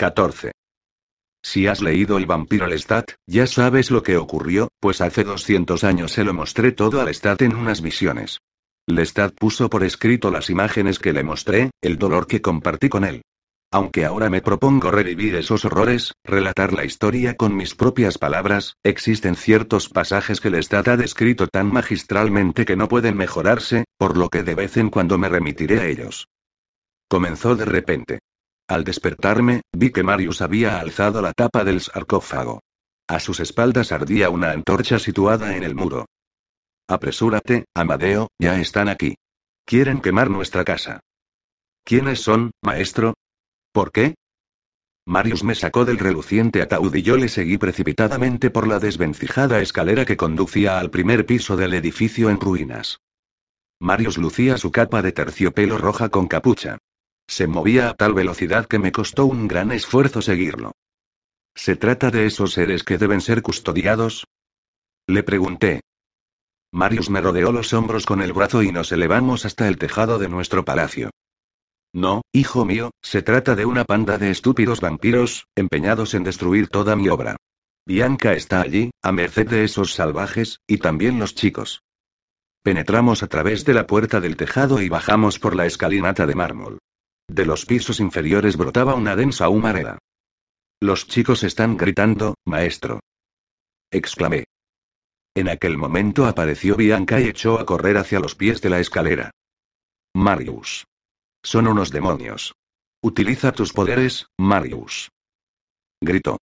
14. Si has leído El vampiro Lestat, ya sabes lo que ocurrió, pues hace 200 años se lo mostré todo a Lestat en unas visiones. Lestat puso por escrito las imágenes que le mostré, el dolor que compartí con él. Aunque ahora me propongo revivir esos horrores, relatar la historia con mis propias palabras, existen ciertos pasajes que Lestat ha descrito tan magistralmente que no pueden mejorarse, por lo que de vez en cuando me remitiré a ellos. Comenzó de repente. Al despertarme, vi que Marius había alzado la tapa del sarcófago. A sus espaldas ardía una antorcha situada en el muro. Apresúrate, Amadeo, ya están aquí. Quieren quemar nuestra casa. ¿Quiénes son, maestro? ¿Por qué? Marius me sacó del reluciente ataúd y yo le seguí precipitadamente por la desvencijada escalera que conducía al primer piso del edificio en ruinas. Marius lucía su capa de terciopelo roja con capucha. Se movía a tal velocidad que me costó un gran esfuerzo seguirlo. ¿Se trata de esos seres que deben ser custodiados? Le pregunté. Marius me rodeó los hombros con el brazo y nos elevamos hasta el tejado de nuestro palacio. No, hijo mío, se trata de una panda de estúpidos vampiros, empeñados en destruir toda mi obra. Bianca está allí, a merced de esos salvajes, y también los chicos. Penetramos a través de la puerta del tejado y bajamos por la escalinata de mármol. De los pisos inferiores brotaba una densa humareda. Los chicos están gritando, maestro. Exclamé. En aquel momento apareció Bianca y echó a correr hacia los pies de la escalera. Marius. Son unos demonios. Utiliza tus poderes, Marius. Gritó.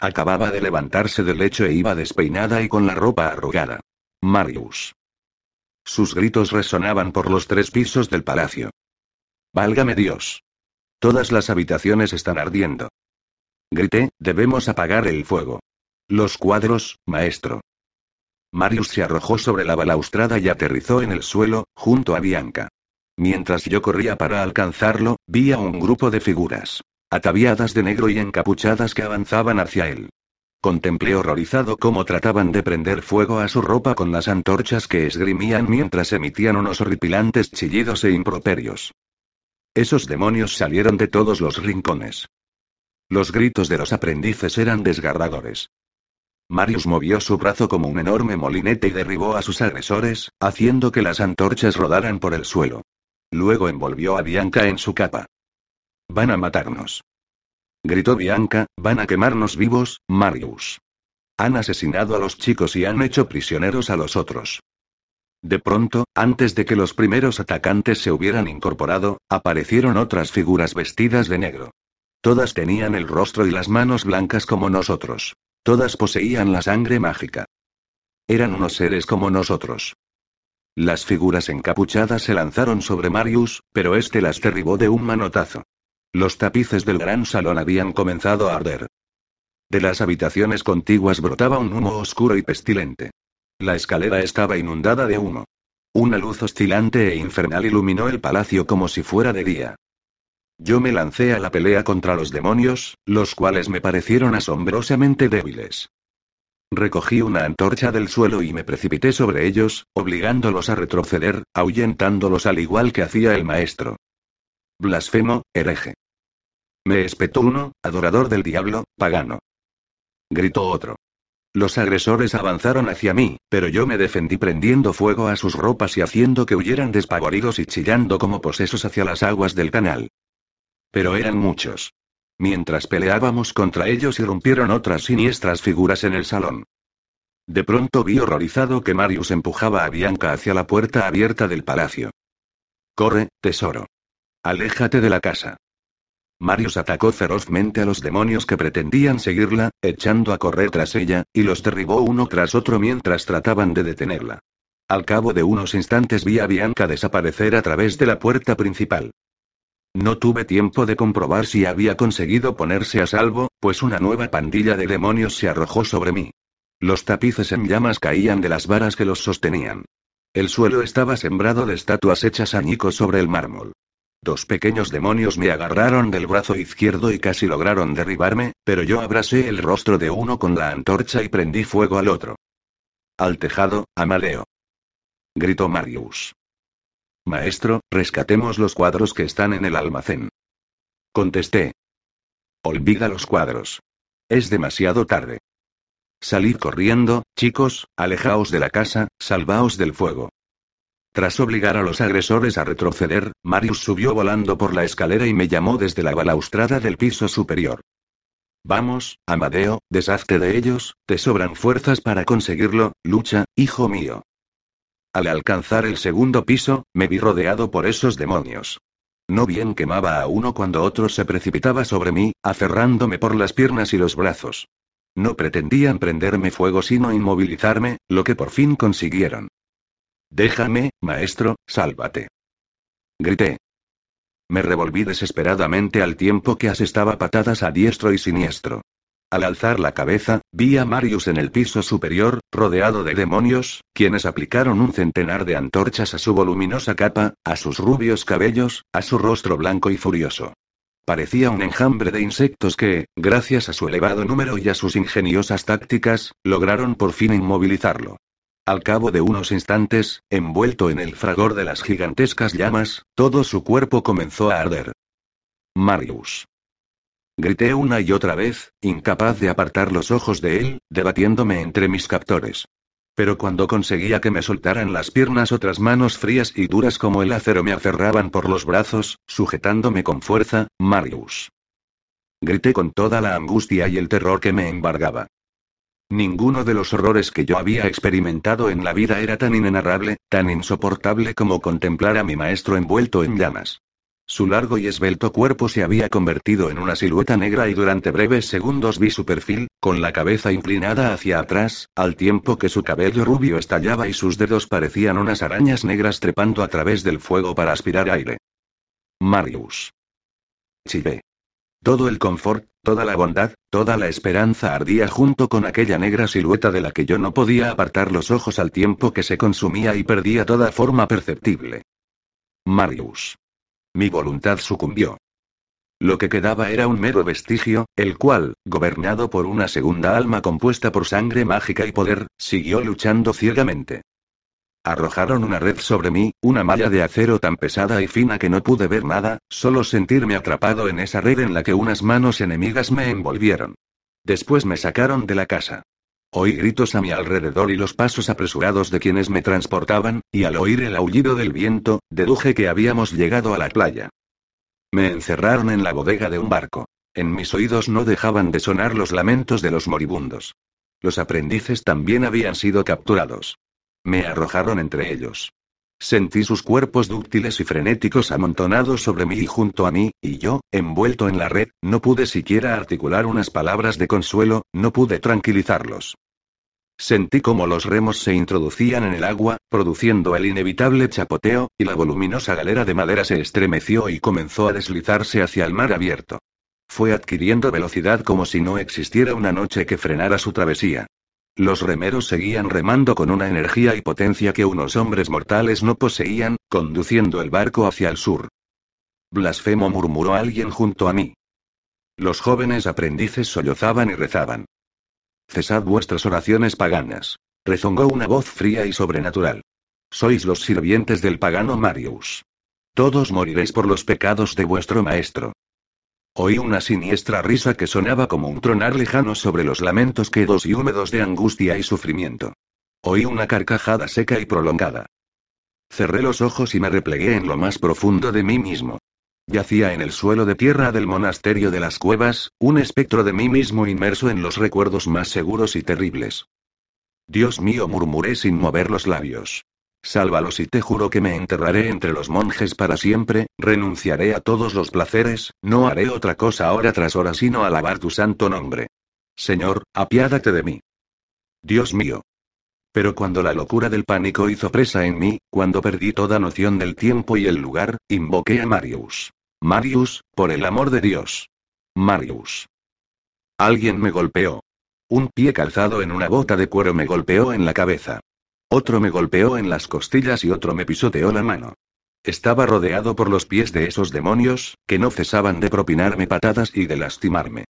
Acababa de levantarse del lecho e iba despeinada y con la ropa arrugada. Marius. Sus gritos resonaban por los tres pisos del palacio. Válgame Dios. Todas las habitaciones están ardiendo. Grité, debemos apagar el fuego. Los cuadros, maestro. Marius se arrojó sobre la balaustrada y aterrizó en el suelo, junto a Bianca. Mientras yo corría para alcanzarlo, vi a un grupo de figuras, ataviadas de negro y encapuchadas que avanzaban hacia él. Contemplé horrorizado cómo trataban de prender fuego a su ropa con las antorchas que esgrimían mientras emitían unos horripilantes chillidos e improperios. Esos demonios salieron de todos los rincones. Los gritos de los aprendices eran desgarradores. Marius movió su brazo como un enorme molinete y derribó a sus agresores, haciendo que las antorchas rodaran por el suelo. Luego envolvió a Bianca en su capa. Van a matarnos. Gritó Bianca, van a quemarnos vivos, Marius. Han asesinado a los chicos y han hecho prisioneros a los otros. De pronto, antes de que los primeros atacantes se hubieran incorporado, aparecieron otras figuras vestidas de negro. Todas tenían el rostro y las manos blancas como nosotros. Todas poseían la sangre mágica. Eran unos seres como nosotros. Las figuras encapuchadas se lanzaron sobre Marius, pero este las derribó de un manotazo. Los tapices del gran salón habían comenzado a arder. De las habitaciones contiguas brotaba un humo oscuro y pestilente. La escalera estaba inundada de humo. Una luz oscilante e infernal iluminó el palacio como si fuera de día. Yo me lancé a la pelea contra los demonios, los cuales me parecieron asombrosamente débiles. Recogí una antorcha del suelo y me precipité sobre ellos, obligándolos a retroceder, ahuyentándolos al igual que hacía el maestro. Blasfemo, hereje. Me espetó uno, adorador del diablo, pagano. Gritó otro. Los agresores avanzaron hacia mí, pero yo me defendí prendiendo fuego a sus ropas y haciendo que huyeran despavoridos y chillando como posesos hacia las aguas del canal. Pero eran muchos. Mientras peleábamos contra ellos irrumpieron otras siniestras figuras en el salón. De pronto vi horrorizado que Marius empujaba a Bianca hacia la puerta abierta del palacio. Corre, tesoro. Aléjate de la casa. Marius atacó ferozmente a los demonios que pretendían seguirla, echando a correr tras ella, y los derribó uno tras otro mientras trataban de detenerla. Al cabo de unos instantes vi a Bianca desaparecer a través de la puerta principal. No tuve tiempo de comprobar si había conseguido ponerse a salvo, pues una nueva pandilla de demonios se arrojó sobre mí. Los tapices en llamas caían de las varas que los sostenían. El suelo estaba sembrado de estatuas hechas añicos sobre el mármol. Dos pequeños demonios me agarraron del brazo izquierdo y casi lograron derribarme, pero yo abrasé el rostro de uno con la antorcha y prendí fuego al otro. Al tejado, Amadeo. Gritó Marius. Maestro, rescatemos los cuadros que están en el almacén. Contesté. Olvida los cuadros. Es demasiado tarde. Salid corriendo, chicos, alejaos de la casa, salvaos del fuego. Tras obligar a los agresores a retroceder, Marius subió volando por la escalera y me llamó desde la balaustrada del piso superior. Vamos, Amadeo, deshazte de ellos, te sobran fuerzas para conseguirlo, lucha, hijo mío. Al alcanzar el segundo piso, me vi rodeado por esos demonios. No bien quemaba a uno cuando otro se precipitaba sobre mí, aferrándome por las piernas y los brazos. No pretendían prenderme fuego sino inmovilizarme, lo que por fin consiguieron. Déjame, maestro, sálvate. Grité. Me revolví desesperadamente al tiempo que asestaba patadas a diestro y siniestro. Al alzar la cabeza, vi a Marius en el piso superior, rodeado de demonios, quienes aplicaron un centenar de antorchas a su voluminosa capa, a sus rubios cabellos, a su rostro blanco y furioso. Parecía un enjambre de insectos que, gracias a su elevado número y a sus ingeniosas tácticas, lograron por fin inmovilizarlo. Al cabo de unos instantes, envuelto en el fragor de las gigantescas llamas, todo su cuerpo comenzó a arder. Marius. Grité una y otra vez, incapaz de apartar los ojos de él, debatiéndome entre mis captores. Pero cuando conseguía que me soltaran las piernas otras manos frías y duras como el acero me aferraban por los brazos, sujetándome con fuerza, Marius. Grité con toda la angustia y el terror que me embargaba. Ninguno de los horrores que yo había experimentado en la vida era tan inenarrable, tan insoportable como contemplar a mi maestro envuelto en llamas. Su largo y esbelto cuerpo se había convertido en una silueta negra y durante breves segundos vi su perfil, con la cabeza inclinada hacia atrás, al tiempo que su cabello rubio estallaba y sus dedos parecían unas arañas negras trepando a través del fuego para aspirar aire. Marius. Chillé. Todo el confort, toda la bondad, toda la esperanza ardía junto con aquella negra silueta de la que yo no podía apartar los ojos al tiempo que se consumía y perdía toda forma perceptible. Marius. Mi voluntad sucumbió. Lo que quedaba era un mero vestigio, el cual, gobernado por una segunda alma compuesta por sangre mágica y poder, siguió luchando ciegamente. Arrojaron una red sobre mí, una malla de acero tan pesada y fina que no pude ver nada, solo sentirme atrapado en esa red en la que unas manos enemigas me envolvieron. Después me sacaron de la casa. Oí gritos a mi alrededor y los pasos apresurados de quienes me transportaban, y al oír el aullido del viento, deduje que habíamos llegado a la playa. Me encerraron en la bodega de un barco. En mis oídos no dejaban de sonar los lamentos de los moribundos. Los aprendices también habían sido capturados. Me arrojaron entre ellos. Sentí sus cuerpos dúctiles y frenéticos amontonados sobre mí y junto a mí, y yo, envuelto en la red, no pude siquiera articular unas palabras de consuelo, no pude tranquilizarlos. Sentí como los remos se introducían en el agua, produciendo el inevitable chapoteo, y la voluminosa galera de madera se estremeció y comenzó a deslizarse hacia el mar abierto. Fue adquiriendo velocidad como si no existiera una noche que frenara su travesía. Los remeros seguían remando con una energía y potencia que unos hombres mortales no poseían, conduciendo el barco hacia el sur. Blasfemo murmuró alguien junto a mí. Los jóvenes aprendices sollozaban y rezaban. Cesad vuestras oraciones paganas. Rezongó una voz fría y sobrenatural. Sois los sirvientes del pagano Marius. Todos moriréis por los pecados de vuestro maestro. Oí una siniestra risa que sonaba como un tronar lejano sobre los lamentos quedos y húmedos de angustia y sufrimiento. Oí una carcajada seca y prolongada. Cerré los ojos y me replegué en lo más profundo de mí mismo. Yacía en el suelo de tierra del monasterio de las cuevas, un espectro de mí mismo inmerso en los recuerdos más seguros y terribles. Dios mío, murmuré sin mover los labios. Sálvalos y te juro que me enterraré entre los monjes para siempre, renunciaré a todos los placeres, no haré otra cosa hora tras hora sino alabar tu santo nombre. Señor, apiádate de mí. Dios mío. Pero cuando la locura del pánico hizo presa en mí, cuando perdí toda noción del tiempo y el lugar, invoqué a Marius. Marius, por el amor de Dios. Marius. Alguien me golpeó. Un pie calzado en una bota de cuero me golpeó en la cabeza. Otro me golpeó en las costillas y otro me pisoteó la mano. Estaba rodeado por los pies de esos demonios, que no cesaban de propinarme patadas y de lastimarme.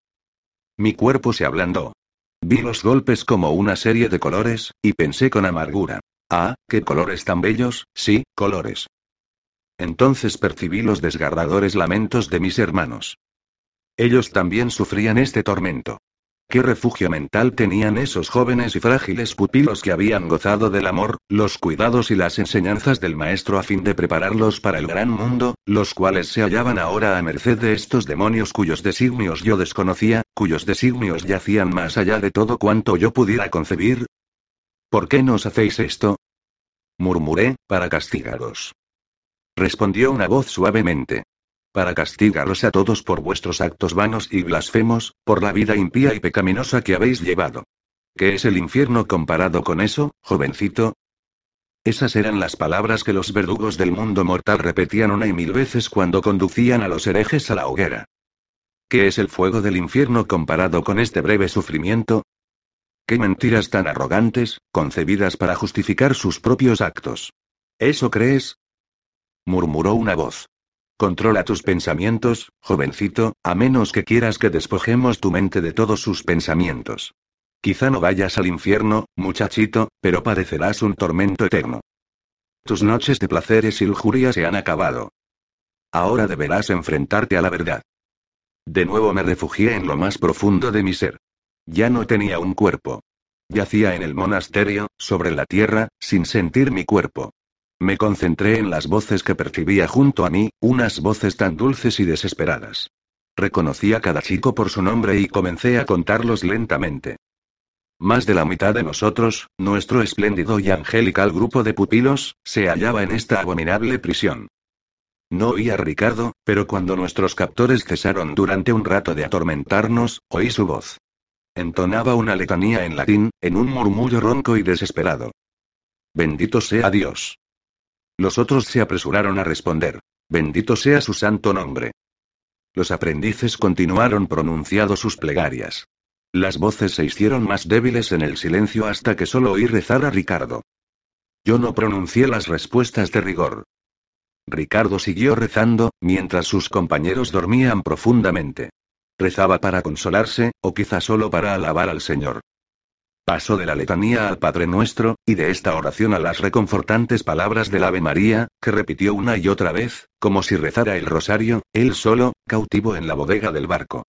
Mi cuerpo se ablandó. Vi los golpes como una serie de colores, y pensé con amargura. Ah, qué colores tan bellos, sí, colores. Entonces percibí los desgarradores lamentos de mis hermanos. Ellos también sufrían este tormento. ¿Qué refugio mental tenían esos jóvenes y frágiles pupilos que habían gozado del amor, los cuidados y las enseñanzas del maestro a fin de prepararlos para el gran mundo, los cuales se hallaban ahora a merced de estos demonios cuyos designios yo desconocía, cuyos designios yacían más allá de todo cuanto yo pudiera concebir? ¿Por qué nos hacéis esto? Murmuré, para castigaros. Respondió una voz suavemente. Para castigaros a todos por vuestros actos vanos y blasfemos, por la vida impía y pecaminosa que habéis llevado. ¿Qué es el infierno comparado con eso, jovencito? Esas eran las palabras que los verdugos del mundo mortal repetían una y mil veces cuando conducían a los herejes a la hoguera. ¿Qué es el fuego del infierno comparado con este breve sufrimiento? Qué mentiras tan arrogantes, concebidas para justificar sus propios actos. ¿Eso crees? murmuró una voz. Controla tus pensamientos, jovencito, a menos que quieras que despojemos tu mente de todos sus pensamientos. Quizá no vayas al infierno, muchachito, pero padecerás un tormento eterno. Tus noches de placeres y lujuria se han acabado. Ahora deberás enfrentarte a la verdad. De nuevo me refugié en lo más profundo de mi ser. Ya no tenía un cuerpo. Yacía en el monasterio, sobre la tierra, sin sentir mi cuerpo. Me concentré en las voces que percibía junto a mí, unas voces tan dulces y desesperadas. Reconocí a cada chico por su nombre y comencé a contarlos lentamente. Más de la mitad de nosotros, nuestro espléndido y angelical grupo de pupilos, se hallaba en esta abominable prisión. No oí a Ricardo, pero cuando nuestros captores cesaron durante un rato de atormentarnos, oí su voz. Entonaba una letanía en latín, en un murmullo ronco y desesperado. Bendito sea Dios. Los otros se apresuraron a responder. Bendito sea su santo nombre. Los aprendices continuaron pronunciando sus plegarias. Las voces se hicieron más débiles en el silencio hasta que solo oí rezar a Ricardo. Yo no pronuncié las respuestas de rigor. Ricardo siguió rezando, mientras sus compañeros dormían profundamente. Rezaba para consolarse, o quizá solo para alabar al Señor. Pasó de la letanía al Padre Nuestro, y de esta oración a las reconfortantes palabras del Ave María, que repitió una y otra vez, como si rezara el rosario, él solo, cautivo en la bodega del barco.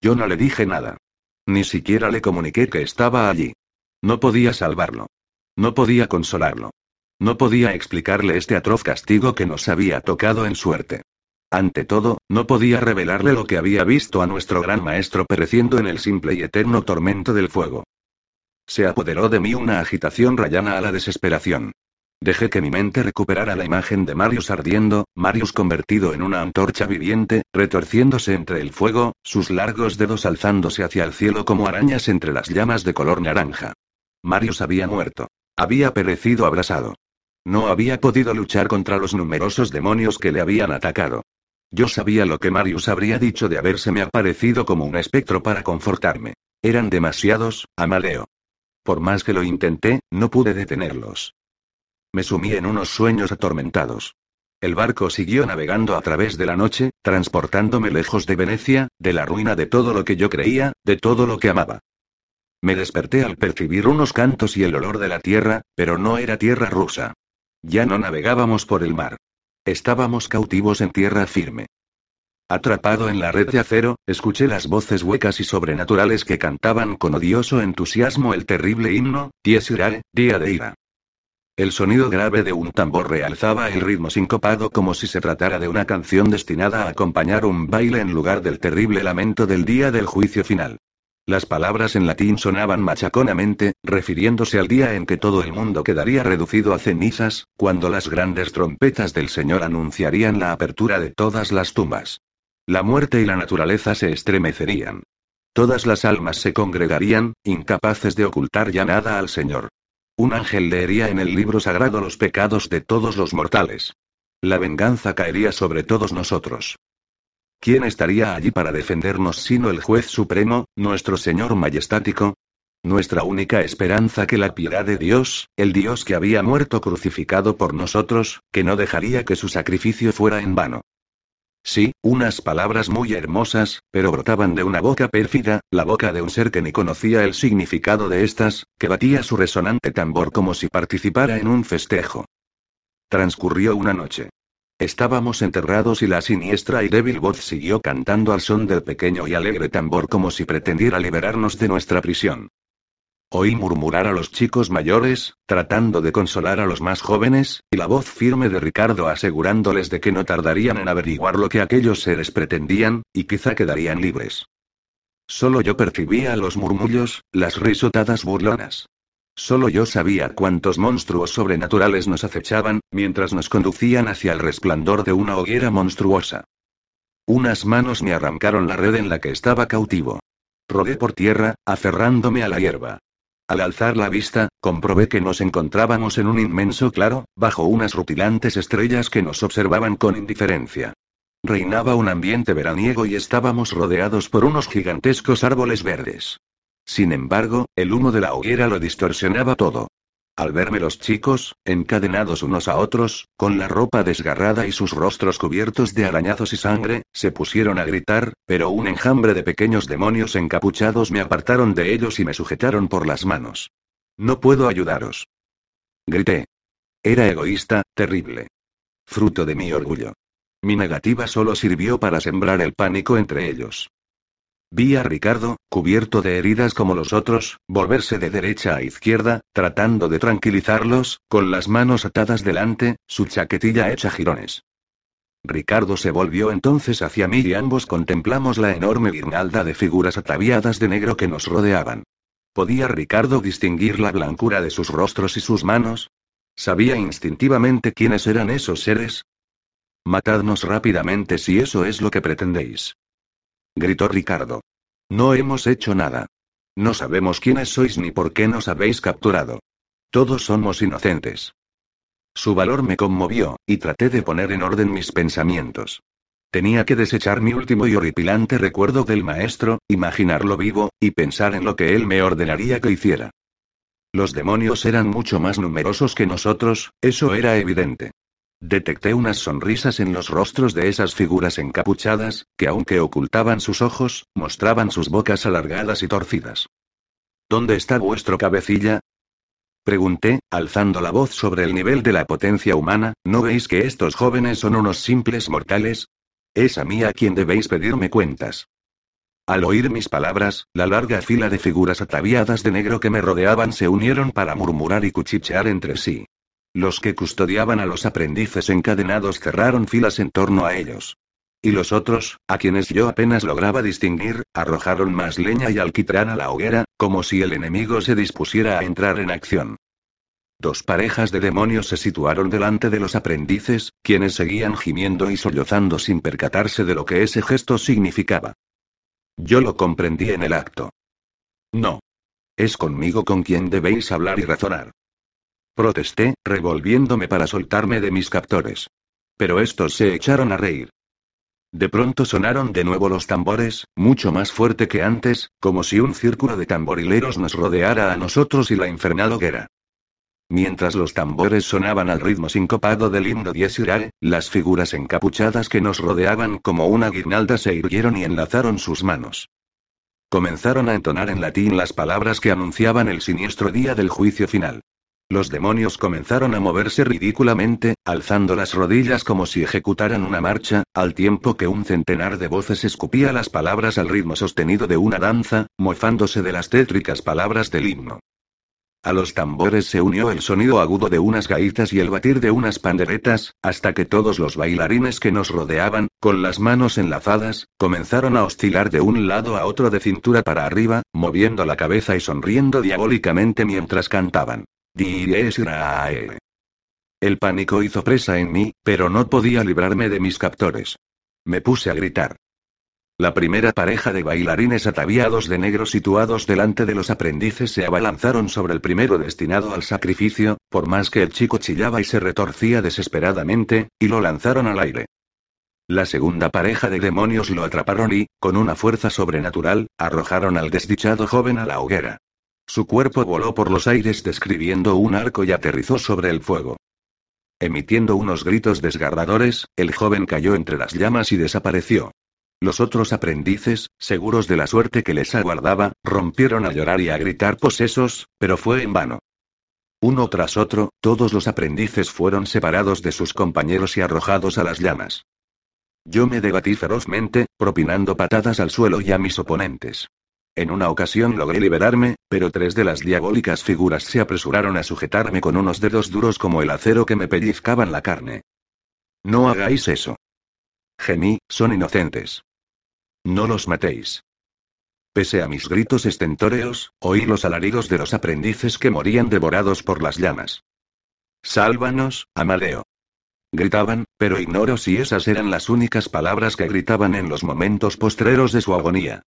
Yo no le dije nada. Ni siquiera le comuniqué que estaba allí. No podía salvarlo. No podía consolarlo. No podía explicarle este atroz castigo que nos había tocado en suerte. Ante todo, no podía revelarle lo que había visto a nuestro gran maestro pereciendo en el simple y eterno tormento del fuego. Se apoderó de mí una agitación rayana a la desesperación. Dejé que mi mente recuperara la imagen de Marius ardiendo, Marius convertido en una antorcha viviente, retorciéndose entre el fuego, sus largos dedos alzándose hacia el cielo como arañas entre las llamas de color naranja. Marius había muerto. Había perecido abrasado. No había podido luchar contra los numerosos demonios que le habían atacado. Yo sabía lo que Marius habría dicho de habérseme aparecido como un espectro para confortarme. Eran demasiados, Amaleo. Por más que lo intenté, no pude detenerlos. Me sumí en unos sueños atormentados. El barco siguió navegando a través de la noche, transportándome lejos de Venecia, de la ruina de todo lo que yo creía, de todo lo que amaba. Me desperté al percibir unos cantos y el olor de la tierra, pero no era tierra rusa. Ya no navegábamos por el mar. Estábamos cautivos en tierra firme. Atrapado en la red de acero, escuché las voces huecas y sobrenaturales que cantaban con odioso entusiasmo el terrible himno, Dies Irae, Día de Ira. El sonido grave de un tambor realzaba el ritmo sincopado como si se tratara de una canción destinada a acompañar un baile en lugar del terrible lamento del día del juicio final. Las palabras en latín sonaban machaconamente, refiriéndose al día en que todo el mundo quedaría reducido a cenizas, cuando las grandes trompetas del Señor anunciarían la apertura de todas las tumbas. La muerte y la naturaleza se estremecerían. Todas las almas se congregarían, incapaces de ocultar ya nada al Señor. Un ángel leería en el libro sagrado los pecados de todos los mortales. La venganza caería sobre todos nosotros. ¿Quién estaría allí para defendernos sino el juez supremo, nuestro Señor majestático? Nuestra única esperanza que la piedad de Dios, el Dios que había muerto crucificado por nosotros, que no dejaría que su sacrificio fuera en vano. Sí, unas palabras muy hermosas, pero brotaban de una boca pérfida, la boca de un ser que ni conocía el significado de estas, que batía su resonante tambor como si participara en un festejo. Transcurrió una noche. Estábamos enterrados y la siniestra y débil voz siguió cantando al son del pequeño y alegre tambor como si pretendiera liberarnos de nuestra prisión. Oí murmurar a los chicos mayores, tratando de consolar a los más jóvenes, y la voz firme de Ricardo asegurándoles de que no tardarían en averiguar lo que aquellos seres pretendían, y quizá quedarían libres. Solo yo percibía los murmullos, las risotadas burlonas. Solo yo sabía cuántos monstruos sobrenaturales nos acechaban, mientras nos conducían hacia el resplandor de una hoguera monstruosa. Unas manos me arrancaron la red en la que estaba cautivo. Rodé por tierra, aferrándome a la hierba. Al alzar la vista, comprobé que nos encontrábamos en un inmenso claro, bajo unas rutilantes estrellas que nos observaban con indiferencia. Reinaba un ambiente veraniego y estábamos rodeados por unos gigantescos árboles verdes. Sin embargo, el humo de la hoguera lo distorsionaba todo. Al verme los chicos, encadenados unos a otros, con la ropa desgarrada y sus rostros cubiertos de arañazos y sangre, se pusieron a gritar, pero un enjambre de pequeños demonios encapuchados me apartaron de ellos y me sujetaron por las manos. No puedo ayudaros. Grité. Era egoísta, terrible. Fruto de mi orgullo. Mi negativa solo sirvió para sembrar el pánico entre ellos. Vi a Ricardo, cubierto de heridas como los otros, volverse de derecha a izquierda, tratando de tranquilizarlos, con las manos atadas delante, su chaquetilla hecha jirones. Ricardo se volvió entonces hacia mí y ambos contemplamos la enorme guirnalda de figuras ataviadas de negro que nos rodeaban. ¿Podía Ricardo distinguir la blancura de sus rostros y sus manos? ¿Sabía instintivamente quiénes eran esos seres? Matadnos rápidamente si eso es lo que pretendéis gritó Ricardo. No hemos hecho nada. No sabemos quiénes sois ni por qué nos habéis capturado. Todos somos inocentes. Su valor me conmovió, y traté de poner en orden mis pensamientos. Tenía que desechar mi último y horripilante recuerdo del maestro, imaginarlo vivo, y pensar en lo que él me ordenaría que hiciera. Los demonios eran mucho más numerosos que nosotros, eso era evidente. Detecté unas sonrisas en los rostros de esas figuras encapuchadas, que aunque ocultaban sus ojos, mostraban sus bocas alargadas y torcidas. ¿Dónde está vuestro cabecilla? Pregunté, alzando la voz sobre el nivel de la potencia humana, ¿no veis que estos jóvenes son unos simples mortales? Es a mí a quien debéis pedirme cuentas. Al oír mis palabras, la larga fila de figuras ataviadas de negro que me rodeaban se unieron para murmurar y cuchichear entre sí. Los que custodiaban a los aprendices encadenados cerraron filas en torno a ellos. Y los otros, a quienes yo apenas lograba distinguir, arrojaron más leña y alquitrán a la hoguera, como si el enemigo se dispusiera a entrar en acción. Dos parejas de demonios se situaron delante de los aprendices, quienes seguían gimiendo y sollozando sin percatarse de lo que ese gesto significaba. Yo lo comprendí en el acto. No. Es conmigo con quien debéis hablar y razonar. Protesté, revolviéndome para soltarme de mis captores. Pero estos se echaron a reír. De pronto sonaron de nuevo los tambores, mucho más fuerte que antes, como si un círculo de tamborileros nos rodeara a nosotros y la infernal hoguera. Mientras los tambores sonaban al ritmo sincopado del himno Dies Irae, las figuras encapuchadas que nos rodeaban como una guirnalda se irguieron y enlazaron sus manos. Comenzaron a entonar en latín las palabras que anunciaban el siniestro día del juicio final. Los demonios comenzaron a moverse ridículamente, alzando las rodillas como si ejecutaran una marcha, al tiempo que un centenar de voces escupía las palabras al ritmo sostenido de una danza, mofándose de las tétricas palabras del himno. A los tambores se unió el sonido agudo de unas gaitas y el batir de unas panderetas, hasta que todos los bailarines que nos rodeaban, con las manos enlazadas, comenzaron a oscilar de un lado a otro de cintura para arriba, moviendo la cabeza y sonriendo diabólicamente mientras cantaban. El pánico hizo presa en mí, pero no podía librarme de mis captores. Me puse a gritar. La primera pareja de bailarines ataviados de negro situados delante de los aprendices se abalanzaron sobre el primero destinado al sacrificio, por más que el chico chillaba y se retorcía desesperadamente, y lo lanzaron al aire. La segunda pareja de demonios lo atraparon y, con una fuerza sobrenatural, arrojaron al desdichado joven a la hoguera. Su cuerpo voló por los aires describiendo un arco y aterrizó sobre el fuego. Emitiendo unos gritos desgarradores, el joven cayó entre las llamas y desapareció. Los otros aprendices, seguros de la suerte que les aguardaba, rompieron a llorar y a gritar posesos, pero fue en vano. Uno tras otro, todos los aprendices fueron separados de sus compañeros y arrojados a las llamas. Yo me debatí ferozmente, propinando patadas al suelo y a mis oponentes. En una ocasión logré liberarme, pero tres de las diabólicas figuras se apresuraron a sujetarme con unos dedos duros como el acero que me pellizcaban la carne. No hagáis eso. Gemí, son inocentes. No los matéis. Pese a mis gritos estentóreos, oí los alaridos de los aprendices que morían devorados por las llamas. Sálvanos, Amadeo. Gritaban, pero ignoro si esas eran las únicas palabras que gritaban en los momentos postreros de su agonía.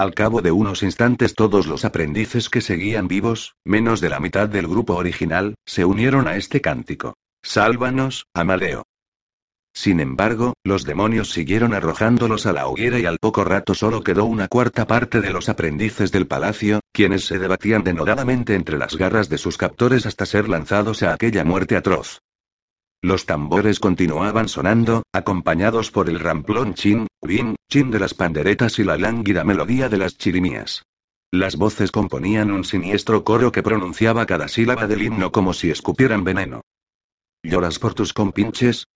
Al cabo de unos instantes todos los aprendices que seguían vivos, menos de la mitad del grupo original, se unieron a este cántico. Sálvanos, Amadeo. Sin embargo, los demonios siguieron arrojándolos a la hoguera y al poco rato solo quedó una cuarta parte de los aprendices del palacio, quienes se debatían denodadamente entre las garras de sus captores hasta ser lanzados a aquella muerte atroz. Los tambores continuaban sonando, acompañados por el ramplón chin, win, chin de las panderetas y la lánguida melodía de las chirimías. Las voces componían un siniestro coro que pronunciaba cada sílaba del himno como si escupieran veneno. ¿Lloras por tus compinches?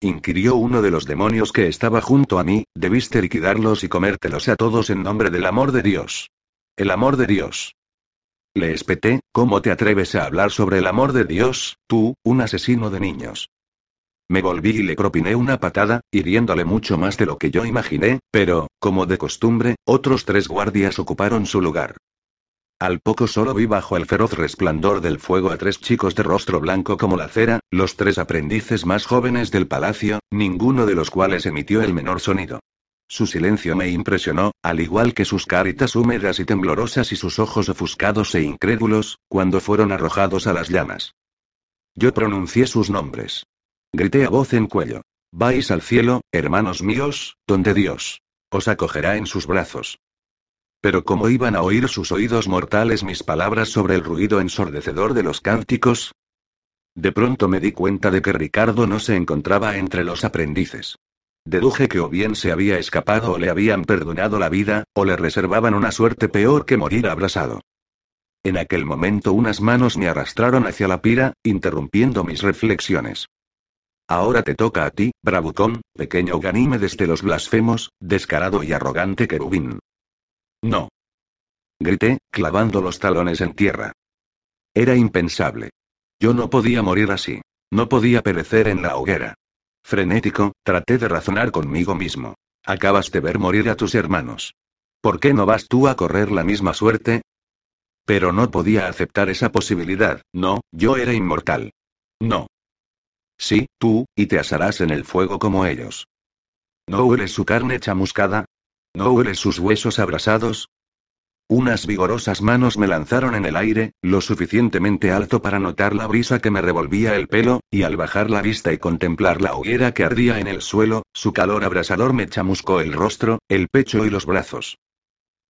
inquirió uno de los demonios que estaba junto a mí, debiste liquidarlos y comértelos a todos en nombre del amor de Dios. El amor de Dios. Le espeté, ¿cómo te atreves a hablar sobre el amor de Dios, tú, un asesino de niños? Me volví y le propiné una patada, hiriéndole mucho más de lo que yo imaginé, pero, como de costumbre, otros tres guardias ocuparon su lugar. Al poco solo vi bajo el feroz resplandor del fuego a tres chicos de rostro blanco como la cera, los tres aprendices más jóvenes del palacio, ninguno de los cuales emitió el menor sonido. Su silencio me impresionó, al igual que sus caritas húmedas y temblorosas y sus ojos ofuscados e incrédulos, cuando fueron arrojados a las llamas. Yo pronuncié sus nombres. Grité a voz en cuello. Vais al cielo, hermanos míos, donde Dios os acogerá en sus brazos. Pero ¿cómo iban a oír sus oídos mortales mis palabras sobre el ruido ensordecedor de los cánticos? De pronto me di cuenta de que Ricardo no se encontraba entre los aprendices. Deduje que o bien se había escapado o le habían perdonado la vida, o le reservaban una suerte peor que morir abrasado. En aquel momento unas manos me arrastraron hacia la pira, interrumpiendo mis reflexiones. Ahora te toca a ti, bravucón, pequeño Ganímedes de los blasfemos, descarado y arrogante querubín. No. Grité, clavando los talones en tierra. Era impensable. Yo no podía morir así. No podía perecer en la hoguera. Frenético, traté de razonar conmigo mismo. Acabas de ver morir a tus hermanos. ¿Por qué no vas tú a correr la misma suerte? Pero no podía aceptar esa posibilidad, no, yo era inmortal. No. Sí, tú, y te asarás en el fuego como ellos. ¿No hueles su carne chamuscada? ¿No hueles sus huesos abrasados? Unas vigorosas manos me lanzaron en el aire, lo suficientemente alto para notar la brisa que me revolvía el pelo, y al bajar la vista y contemplar la hoguera que ardía en el suelo, su calor abrasador me chamuscó el rostro, el pecho y los brazos.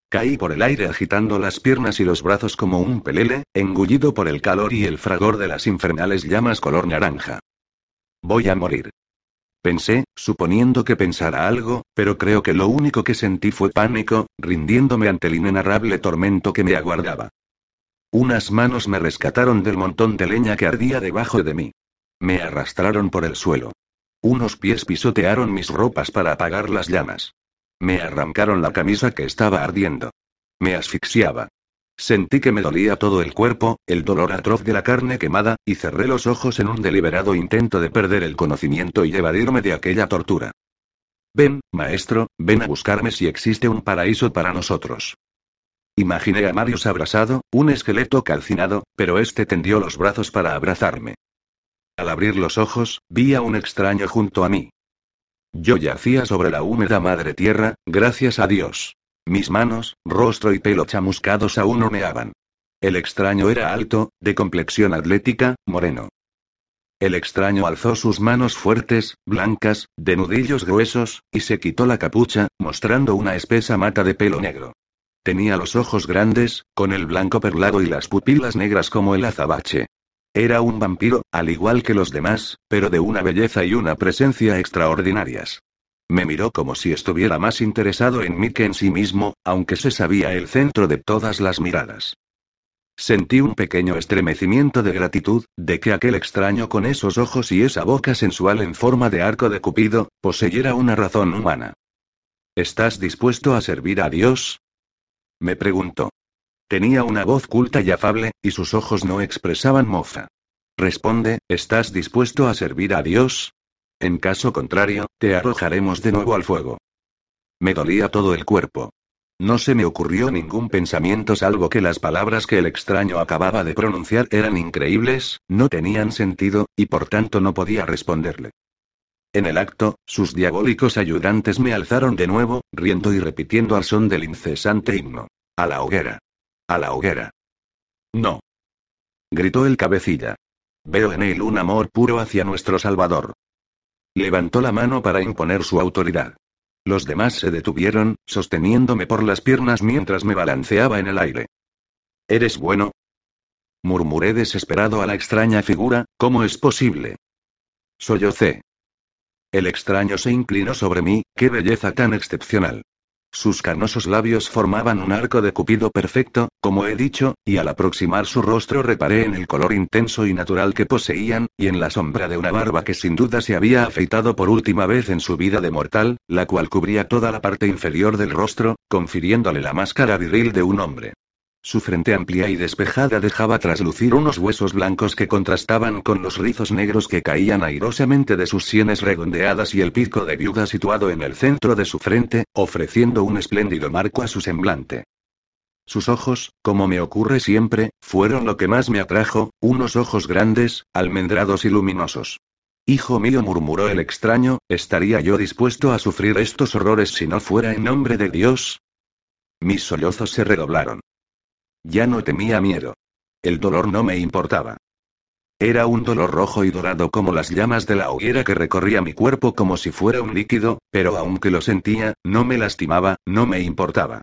Caí por el aire agitando las piernas y los brazos como un pelele, engullido por el calor y el fragor de las infernales llamas color naranja. Voy a morir. Pensé, suponiendo que pensara algo, pero creo que lo único que sentí fue pánico, rindiéndome ante el inenarrable tormento que me aguardaba. Unas manos me rescataron del montón de leña que ardía debajo de mí. Me arrastraron por el suelo. Unos pies pisotearon mis ropas para apagar las llamas. Me arrancaron la camisa que estaba ardiendo. Me asfixiaba. Sentí que me dolía todo el cuerpo, el dolor atroz de la carne quemada, y cerré los ojos en un deliberado intento de perder el conocimiento y evadirme de aquella tortura. Ven, maestro, ven a buscarme si existe un paraíso para nosotros. Imaginé a Marius abrazado, un esqueleto calcinado, pero este tendió los brazos para abrazarme. Al abrir los ojos, vi a un extraño junto a mí. Yo yacía sobre la húmeda madre tierra, gracias a Dios. Mis manos, rostro y pelo chamuscados aún humeaban. El extraño era alto, de complexión atlética, moreno. El extraño alzó sus manos fuertes, blancas, de nudillos gruesos, y se quitó la capucha, mostrando una espesa mata de pelo negro. Tenía los ojos grandes, con el blanco perlado y las pupilas negras como el azabache. Era un vampiro, al igual que los demás, pero de una belleza y una presencia extraordinarias. Me miró como si estuviera más interesado en mí que en sí mismo, aunque se sabía el centro de todas las miradas. Sentí un pequeño estremecimiento de gratitud, de que aquel extraño con esos ojos y esa boca sensual en forma de arco de Cupido, poseyera una razón humana. ¿Estás dispuesto a servir a Dios? Me preguntó. Tenía una voz culta y afable, y sus ojos no expresaban mofa. Responde, ¿estás dispuesto a servir a Dios? En caso contrario, te arrojaremos de nuevo al fuego. Me dolía todo el cuerpo. No se me ocurrió ningún pensamiento salvo que las palabras que el extraño acababa de pronunciar eran increíbles, no tenían sentido, y por tanto no podía responderle. En el acto, sus diabólicos ayudantes me alzaron de nuevo, riendo y repitiendo al son del incesante himno. A la hoguera. A la hoguera. No. Gritó el cabecilla. Veo en él un amor puro hacia nuestro Salvador. Levantó la mano para imponer su autoridad. Los demás se detuvieron, sosteniéndome por las piernas mientras me balanceaba en el aire. ¿Eres bueno? Murmuré desesperado a la extraña figura, ¿cómo es posible? Sollocé. El extraño se inclinó sobre mí, qué belleza tan excepcional. Sus canosos labios formaban un arco de cupido perfecto, como he dicho, y al aproximar su rostro reparé en el color intenso y natural que poseían, y en la sombra de una barba que sin duda se había afeitado por última vez en su vida de mortal, la cual cubría toda la parte inferior del rostro, confiriéndole la máscara viril de un hombre. Su frente amplia y despejada dejaba traslucir unos huesos blancos que contrastaban con los rizos negros que caían airosamente de sus sienes redondeadas y el pico de viuda situado en el centro de su frente, ofreciendo un espléndido marco a su semblante. Sus ojos, como me ocurre siempre, fueron lo que más me atrajo, unos ojos grandes, almendrados y luminosos. Hijo mío, murmuró el extraño, ¿estaría yo dispuesto a sufrir estos horrores si no fuera en nombre de Dios? Mis sollozos se redoblaron. Ya no temía miedo. El dolor no me importaba. Era un dolor rojo y dorado como las llamas de la hoguera que recorría mi cuerpo como si fuera un líquido, pero aunque lo sentía, no me lastimaba, no me importaba.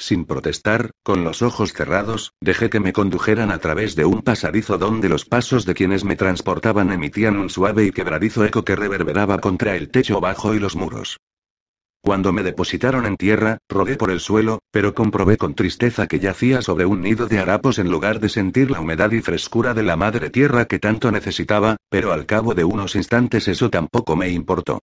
Sin protestar, con los ojos cerrados, dejé que me condujeran a través de un pasadizo donde los pasos de quienes me transportaban emitían un suave y quebradizo eco que reverberaba contra el techo bajo y los muros. Cuando me depositaron en tierra, rodé por el suelo, pero comprobé con tristeza que yacía sobre un nido de harapos en lugar de sentir la humedad y frescura de la madre tierra que tanto necesitaba, pero al cabo de unos instantes eso tampoco me importó.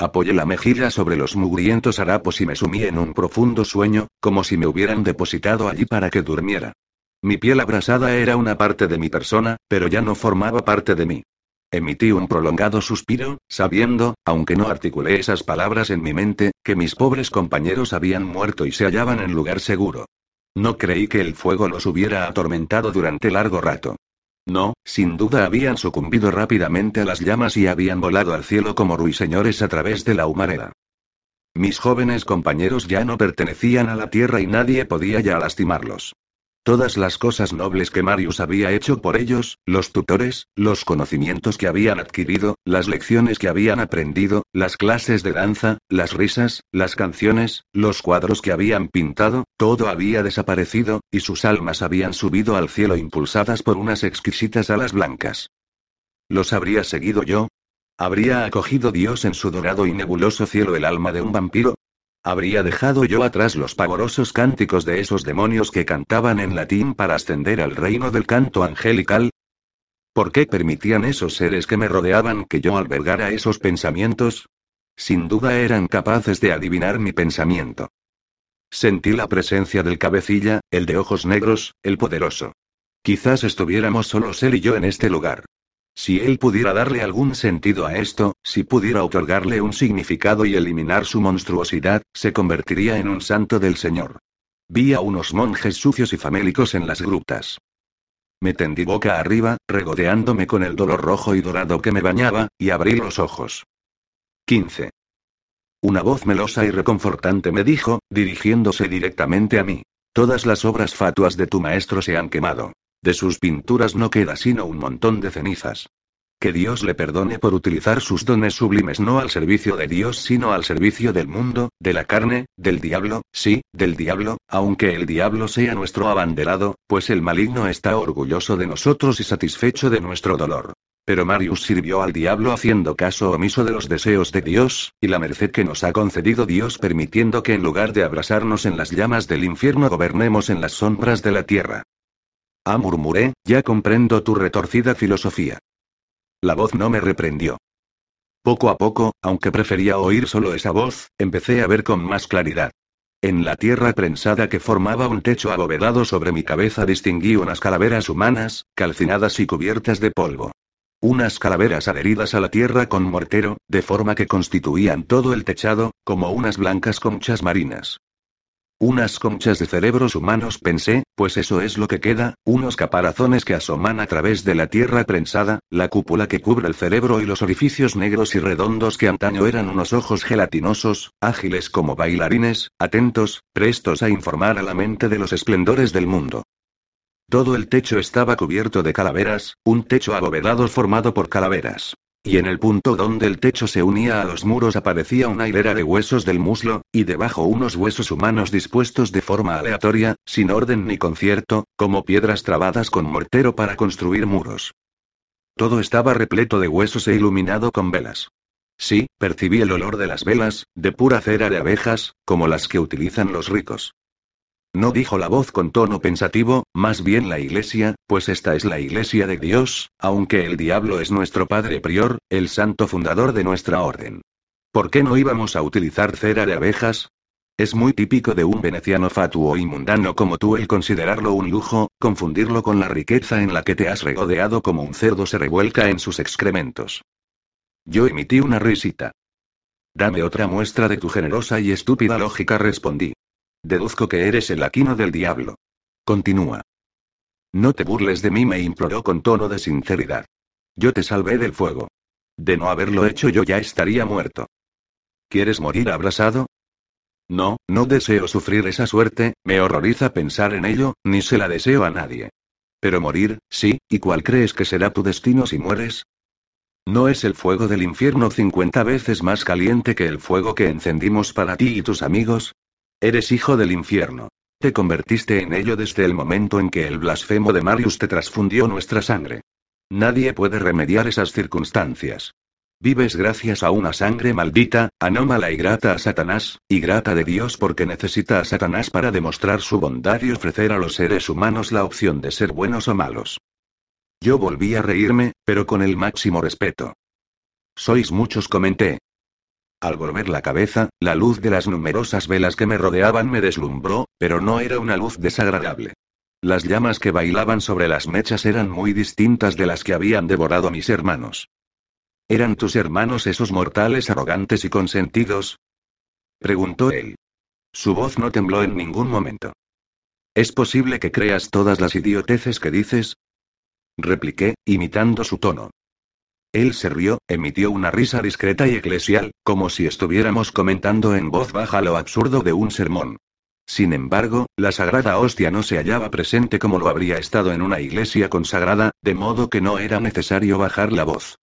Apoyé la mejilla sobre los mugrientos harapos y me sumí en un profundo sueño, como si me hubieran depositado allí para que durmiera. Mi piel abrasada era una parte de mi persona, pero ya no formaba parte de mí. Emití un prolongado suspiro, sabiendo, aunque no articulé esas palabras en mi mente, que mis pobres compañeros habían muerto y se hallaban en lugar seguro. No creí que el fuego los hubiera atormentado durante largo rato. No, sin duda habían sucumbido rápidamente a las llamas y habían volado al cielo como ruiseñores a través de la humareda. Mis jóvenes compañeros ya no pertenecían a la tierra y nadie podía ya lastimarlos. Todas las cosas nobles que Marius había hecho por ellos, los tutores, los conocimientos que habían adquirido, las lecciones que habían aprendido, las clases de danza, las risas, las canciones, los cuadros que habían pintado, todo había desaparecido, y sus almas habían subido al cielo impulsadas por unas exquisitas alas blancas. ¿Los habría seguido yo? ¿Habría acogido Dios en su dorado y nebuloso cielo el alma de un vampiro? ¿Habría dejado yo atrás los pavorosos cánticos de esos demonios que cantaban en latín para ascender al reino del canto angelical? ¿Por qué permitían esos seres que me rodeaban que yo albergara esos pensamientos? Sin duda eran capaces de adivinar mi pensamiento. Sentí la presencia del cabecilla, el de ojos negros, el poderoso. Quizás estuviéramos solos él y yo en este lugar. Si él pudiera darle algún sentido a esto, si pudiera otorgarle un significado y eliminar su monstruosidad, se convertiría en un santo del Señor. Vi a unos monjes sucios y famélicos en las grutas. Me tendí boca arriba, regodeándome con el dolor rojo y dorado que me bañaba, y abrí los ojos. 15. Una voz melosa y reconfortante me dijo, dirigiéndose directamente a mí. Todas las obras fatuas de tu maestro se han quemado. De sus pinturas no queda sino un montón de cenizas. Que Dios le perdone por utilizar sus dones sublimes no al servicio de Dios sino al servicio del mundo, de la carne, del diablo, sí, del diablo, aunque el diablo sea nuestro abanderado, pues el maligno está orgulloso de nosotros y satisfecho de nuestro dolor. Pero Marius sirvió al diablo haciendo caso omiso de los deseos de Dios, y la merced que nos ha concedido Dios permitiendo que en lugar de abrasarnos en las llamas del infierno gobernemos en las sombras de la tierra. Ah, murmuré, ya comprendo tu retorcida filosofía. La voz no me reprendió. Poco a poco, aunque prefería oír solo esa voz, empecé a ver con más claridad. En la tierra prensada que formaba un techo abovedado sobre mi cabeza distinguí unas calaveras humanas, calcinadas y cubiertas de polvo. Unas calaveras adheridas a la tierra con mortero, de forma que constituían todo el techado, como unas blancas conchas marinas. Unas conchas de cerebros humanos pensé, pues eso es lo que queda, unos caparazones que asoman a través de la tierra prensada, la cúpula que cubre el cerebro y los orificios negros y redondos que antaño eran unos ojos gelatinosos, ágiles como bailarines, atentos, prestos a informar a la mente de los esplendores del mundo. Todo el techo estaba cubierto de calaveras, un techo abovedado formado por calaveras. Y en el punto donde el techo se unía a los muros aparecía una hilera de huesos del muslo, y debajo unos huesos humanos dispuestos de forma aleatoria, sin orden ni concierto, como piedras trabadas con mortero para construir muros. Todo estaba repleto de huesos e iluminado con velas. Sí, percibí el olor de las velas, de pura cera de abejas, como las que utilizan los ricos. No dijo la voz con tono pensativo, más bien la iglesia, pues esta es la iglesia de Dios, aunque el diablo es nuestro padre prior, el santo fundador de nuestra orden. ¿Por qué no íbamos a utilizar cera de abejas? Es muy típico de un veneciano fatuo y mundano como tú el considerarlo un lujo, confundirlo con la riqueza en la que te has regodeado como un cerdo se revuelca en sus excrementos. Yo emití una risita. Dame otra muestra de tu generosa y estúpida lógica, respondí. Deduzco que eres el aquino del diablo. Continúa. No te burles de mí, me imploró con tono de sinceridad. Yo te salvé del fuego. De no haberlo hecho yo ya estaría muerto. ¿Quieres morir abrasado? No, no deseo sufrir esa suerte, me horroriza pensar en ello, ni se la deseo a nadie. Pero morir, sí, ¿y cuál crees que será tu destino si mueres? ¿No es el fuego del infierno cincuenta veces más caliente que el fuego que encendimos para ti y tus amigos? Eres hijo del infierno. Te convertiste en ello desde el momento en que el blasfemo de Marius te transfundió nuestra sangre. Nadie puede remediar esas circunstancias. Vives gracias a una sangre maldita, anómala y grata a Satanás, y grata de Dios porque necesita a Satanás para demostrar su bondad y ofrecer a los seres humanos la opción de ser buenos o malos. Yo volví a reírme, pero con el máximo respeto. Sois muchos, comenté. Al volver la cabeza, la luz de las numerosas velas que me rodeaban me deslumbró, pero no era una luz desagradable. Las llamas que bailaban sobre las mechas eran muy distintas de las que habían devorado mis hermanos. ¿Eran tus hermanos esos mortales arrogantes y consentidos? preguntó él. Su voz no tembló en ningún momento. ¿Es posible que creas todas las idioteces que dices? repliqué, imitando su tono. Él se rió, emitió una risa discreta y eclesial, como si estuviéramos comentando en voz baja lo absurdo de un sermón. Sin embargo, la sagrada hostia no se hallaba presente como lo habría estado en una iglesia consagrada, de modo que no era necesario bajar la voz.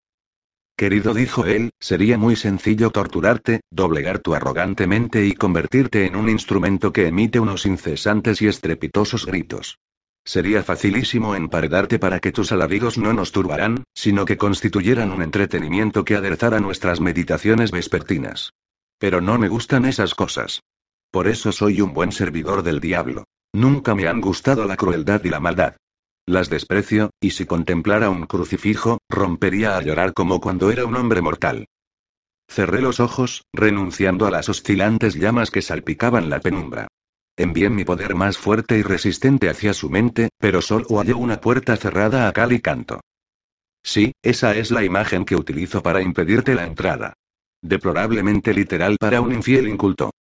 Querido, dijo él, sería muy sencillo torturarte, doblegar tu arrogante mente y convertirte en un instrumento que emite unos incesantes y estrepitosos gritos. Sería facilísimo emparedarte para que tus alaridos no nos turbarán, sino que constituyeran un entretenimiento que aderezara nuestras meditaciones vespertinas. Pero no me gustan esas cosas. Por eso soy un buen servidor del diablo. Nunca me han gustado la crueldad y la maldad. Las desprecio, y si contemplara un crucifijo, rompería a llorar como cuando era un hombre mortal. Cerré los ojos, renunciando a las oscilantes llamas que salpicaban la penumbra. Envié mi poder más fuerte y resistente hacia su mente, pero solo hallé una puerta cerrada a cal y canto. Sí, esa es la imagen que utilizo para impedirte la entrada. Deplorablemente literal para un infiel inculto.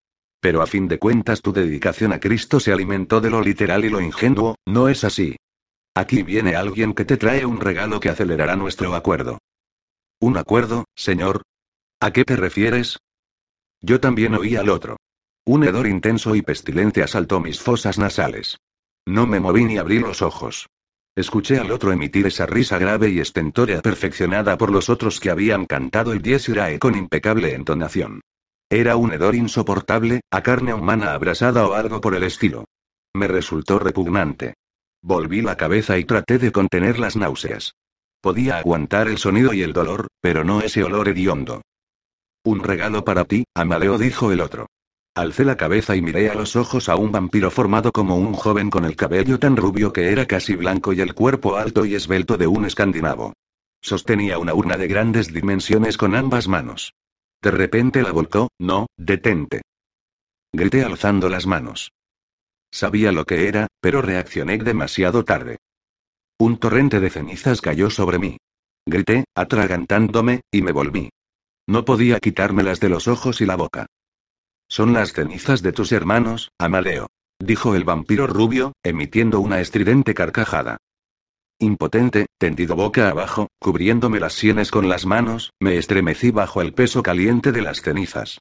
Pero a fin de cuentas tu dedicación a Cristo se alimentó de lo literal y lo ingenuo, ¿no es así? Aquí viene alguien que te trae un regalo que acelerará nuestro acuerdo. ¿Un acuerdo, señor? ¿A qué te refieres? Yo también oí al otro. Un hedor intenso y pestilente asaltó mis fosas nasales. No me moví ni abrí los ojos. Escuché al otro emitir esa risa grave y estentórea perfeccionada por los otros que habían cantado el Dies Irae con impecable entonación. Era un hedor insoportable, a carne humana abrasada o algo por el estilo. Me resultó repugnante. Volví la cabeza y traté de contener las náuseas. Podía aguantar el sonido y el dolor, pero no ese olor hediondo. Un regalo para ti, Amadeo dijo el otro. Alcé la cabeza y miré a los ojos a un vampiro formado como un joven con el cabello tan rubio que era casi blanco y el cuerpo alto y esbelto de un escandinavo. Sostenía una urna de grandes dimensiones con ambas manos. De repente la volcó, no, detente. Grité alzando las manos. Sabía lo que era, pero reaccioné demasiado tarde. Un torrente de cenizas cayó sobre mí. Grité, atragantándome, y me volví. No podía quitármelas de los ojos y la boca. Son las cenizas de tus hermanos, Amadeo. Dijo el vampiro rubio, emitiendo una estridente carcajada. Impotente, tendido boca abajo, cubriéndome las sienes con las manos, me estremecí bajo el peso caliente de las cenizas.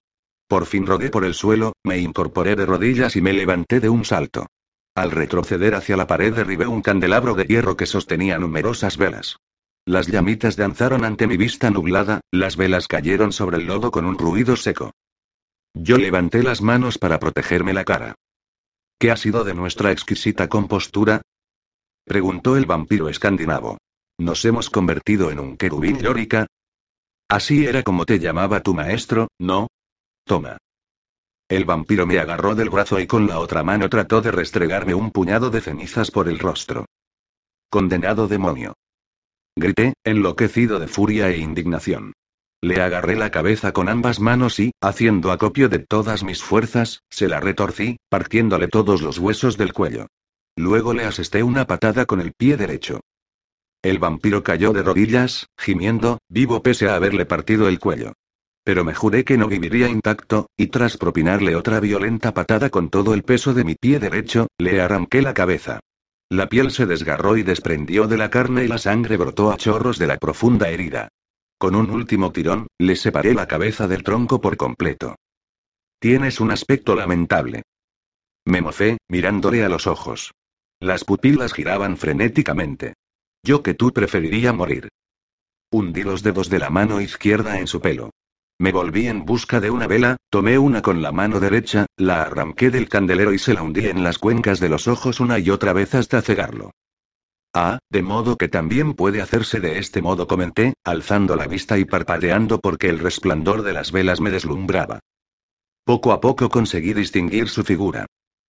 Por fin rodé por el suelo, me incorporé de rodillas y me levanté de un salto. Al retroceder hacia la pared derribé un candelabro de hierro que sostenía numerosas velas. Las llamitas danzaron ante mi vista nublada, las velas cayeron sobre el lodo con un ruido seco. Yo levanté las manos para protegerme la cara. ¿Qué ha sido de nuestra exquisita compostura? preguntó el vampiro escandinavo. ¿Nos hemos convertido en un querubín lórica? Así era como te llamaba tu maestro, ¿no? Toma. El vampiro me agarró del brazo y con la otra mano trató de restregarme un puñado de cenizas por el rostro. Condenado demonio. Grité, enloquecido de furia e indignación. Le agarré la cabeza con ambas manos y, haciendo acopio de todas mis fuerzas, se la retorcí, partiéndole todos los huesos del cuello. Luego le asesté una patada con el pie derecho. El vampiro cayó de rodillas, gimiendo, vivo pese a haberle partido el cuello. Pero me juré que no viviría intacto, y tras propinarle otra violenta patada con todo el peso de mi pie derecho, le arranqué la cabeza. La piel se desgarró y desprendió de la carne y la sangre brotó a chorros de la profunda herida. Con un último tirón, le separé la cabeza del tronco por completo. Tienes un aspecto lamentable. Me mofé, mirándole a los ojos. Las pupilas giraban frenéticamente. Yo que tú preferiría morir. Hundí los dedos de la mano izquierda en su pelo. Me volví en busca de una vela, tomé una con la mano derecha, la arranqué del candelero y se la hundí en las cuencas de los ojos una y otra vez hasta cegarlo. Ah, de modo que también puede hacerse de este modo, comenté, alzando la vista y parpadeando porque el resplandor de las velas me deslumbraba. Poco a poco conseguí distinguir su figura.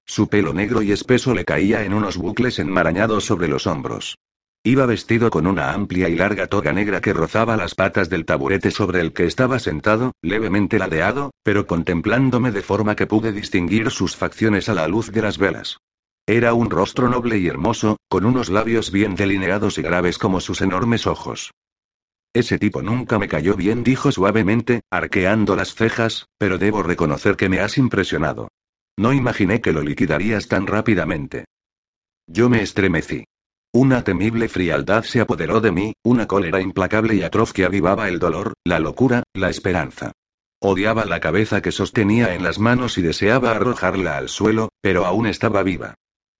Su pelo negro y espeso le caía en unos bucles enmarañados sobre los hombros. Iba vestido con una amplia y larga toga negra que rozaba las patas del taburete sobre el que estaba sentado, levemente ladeado, pero contemplándome de forma que pude distinguir sus facciones a la luz de las velas. Era un rostro noble y hermoso, con unos labios bien delineados y graves como sus enormes ojos. Ese tipo nunca me cayó bien, dijo suavemente, arqueando las cejas, pero debo reconocer que me has impresionado. No imaginé que lo liquidarías tan rápidamente. Yo me estremecí. Una temible frialdad se apoderó de mí, una cólera implacable y atroz que avivaba el dolor, la locura, la esperanza. Odiaba la cabeza que sostenía en las manos y deseaba arrojarla al suelo, pero aún estaba viva.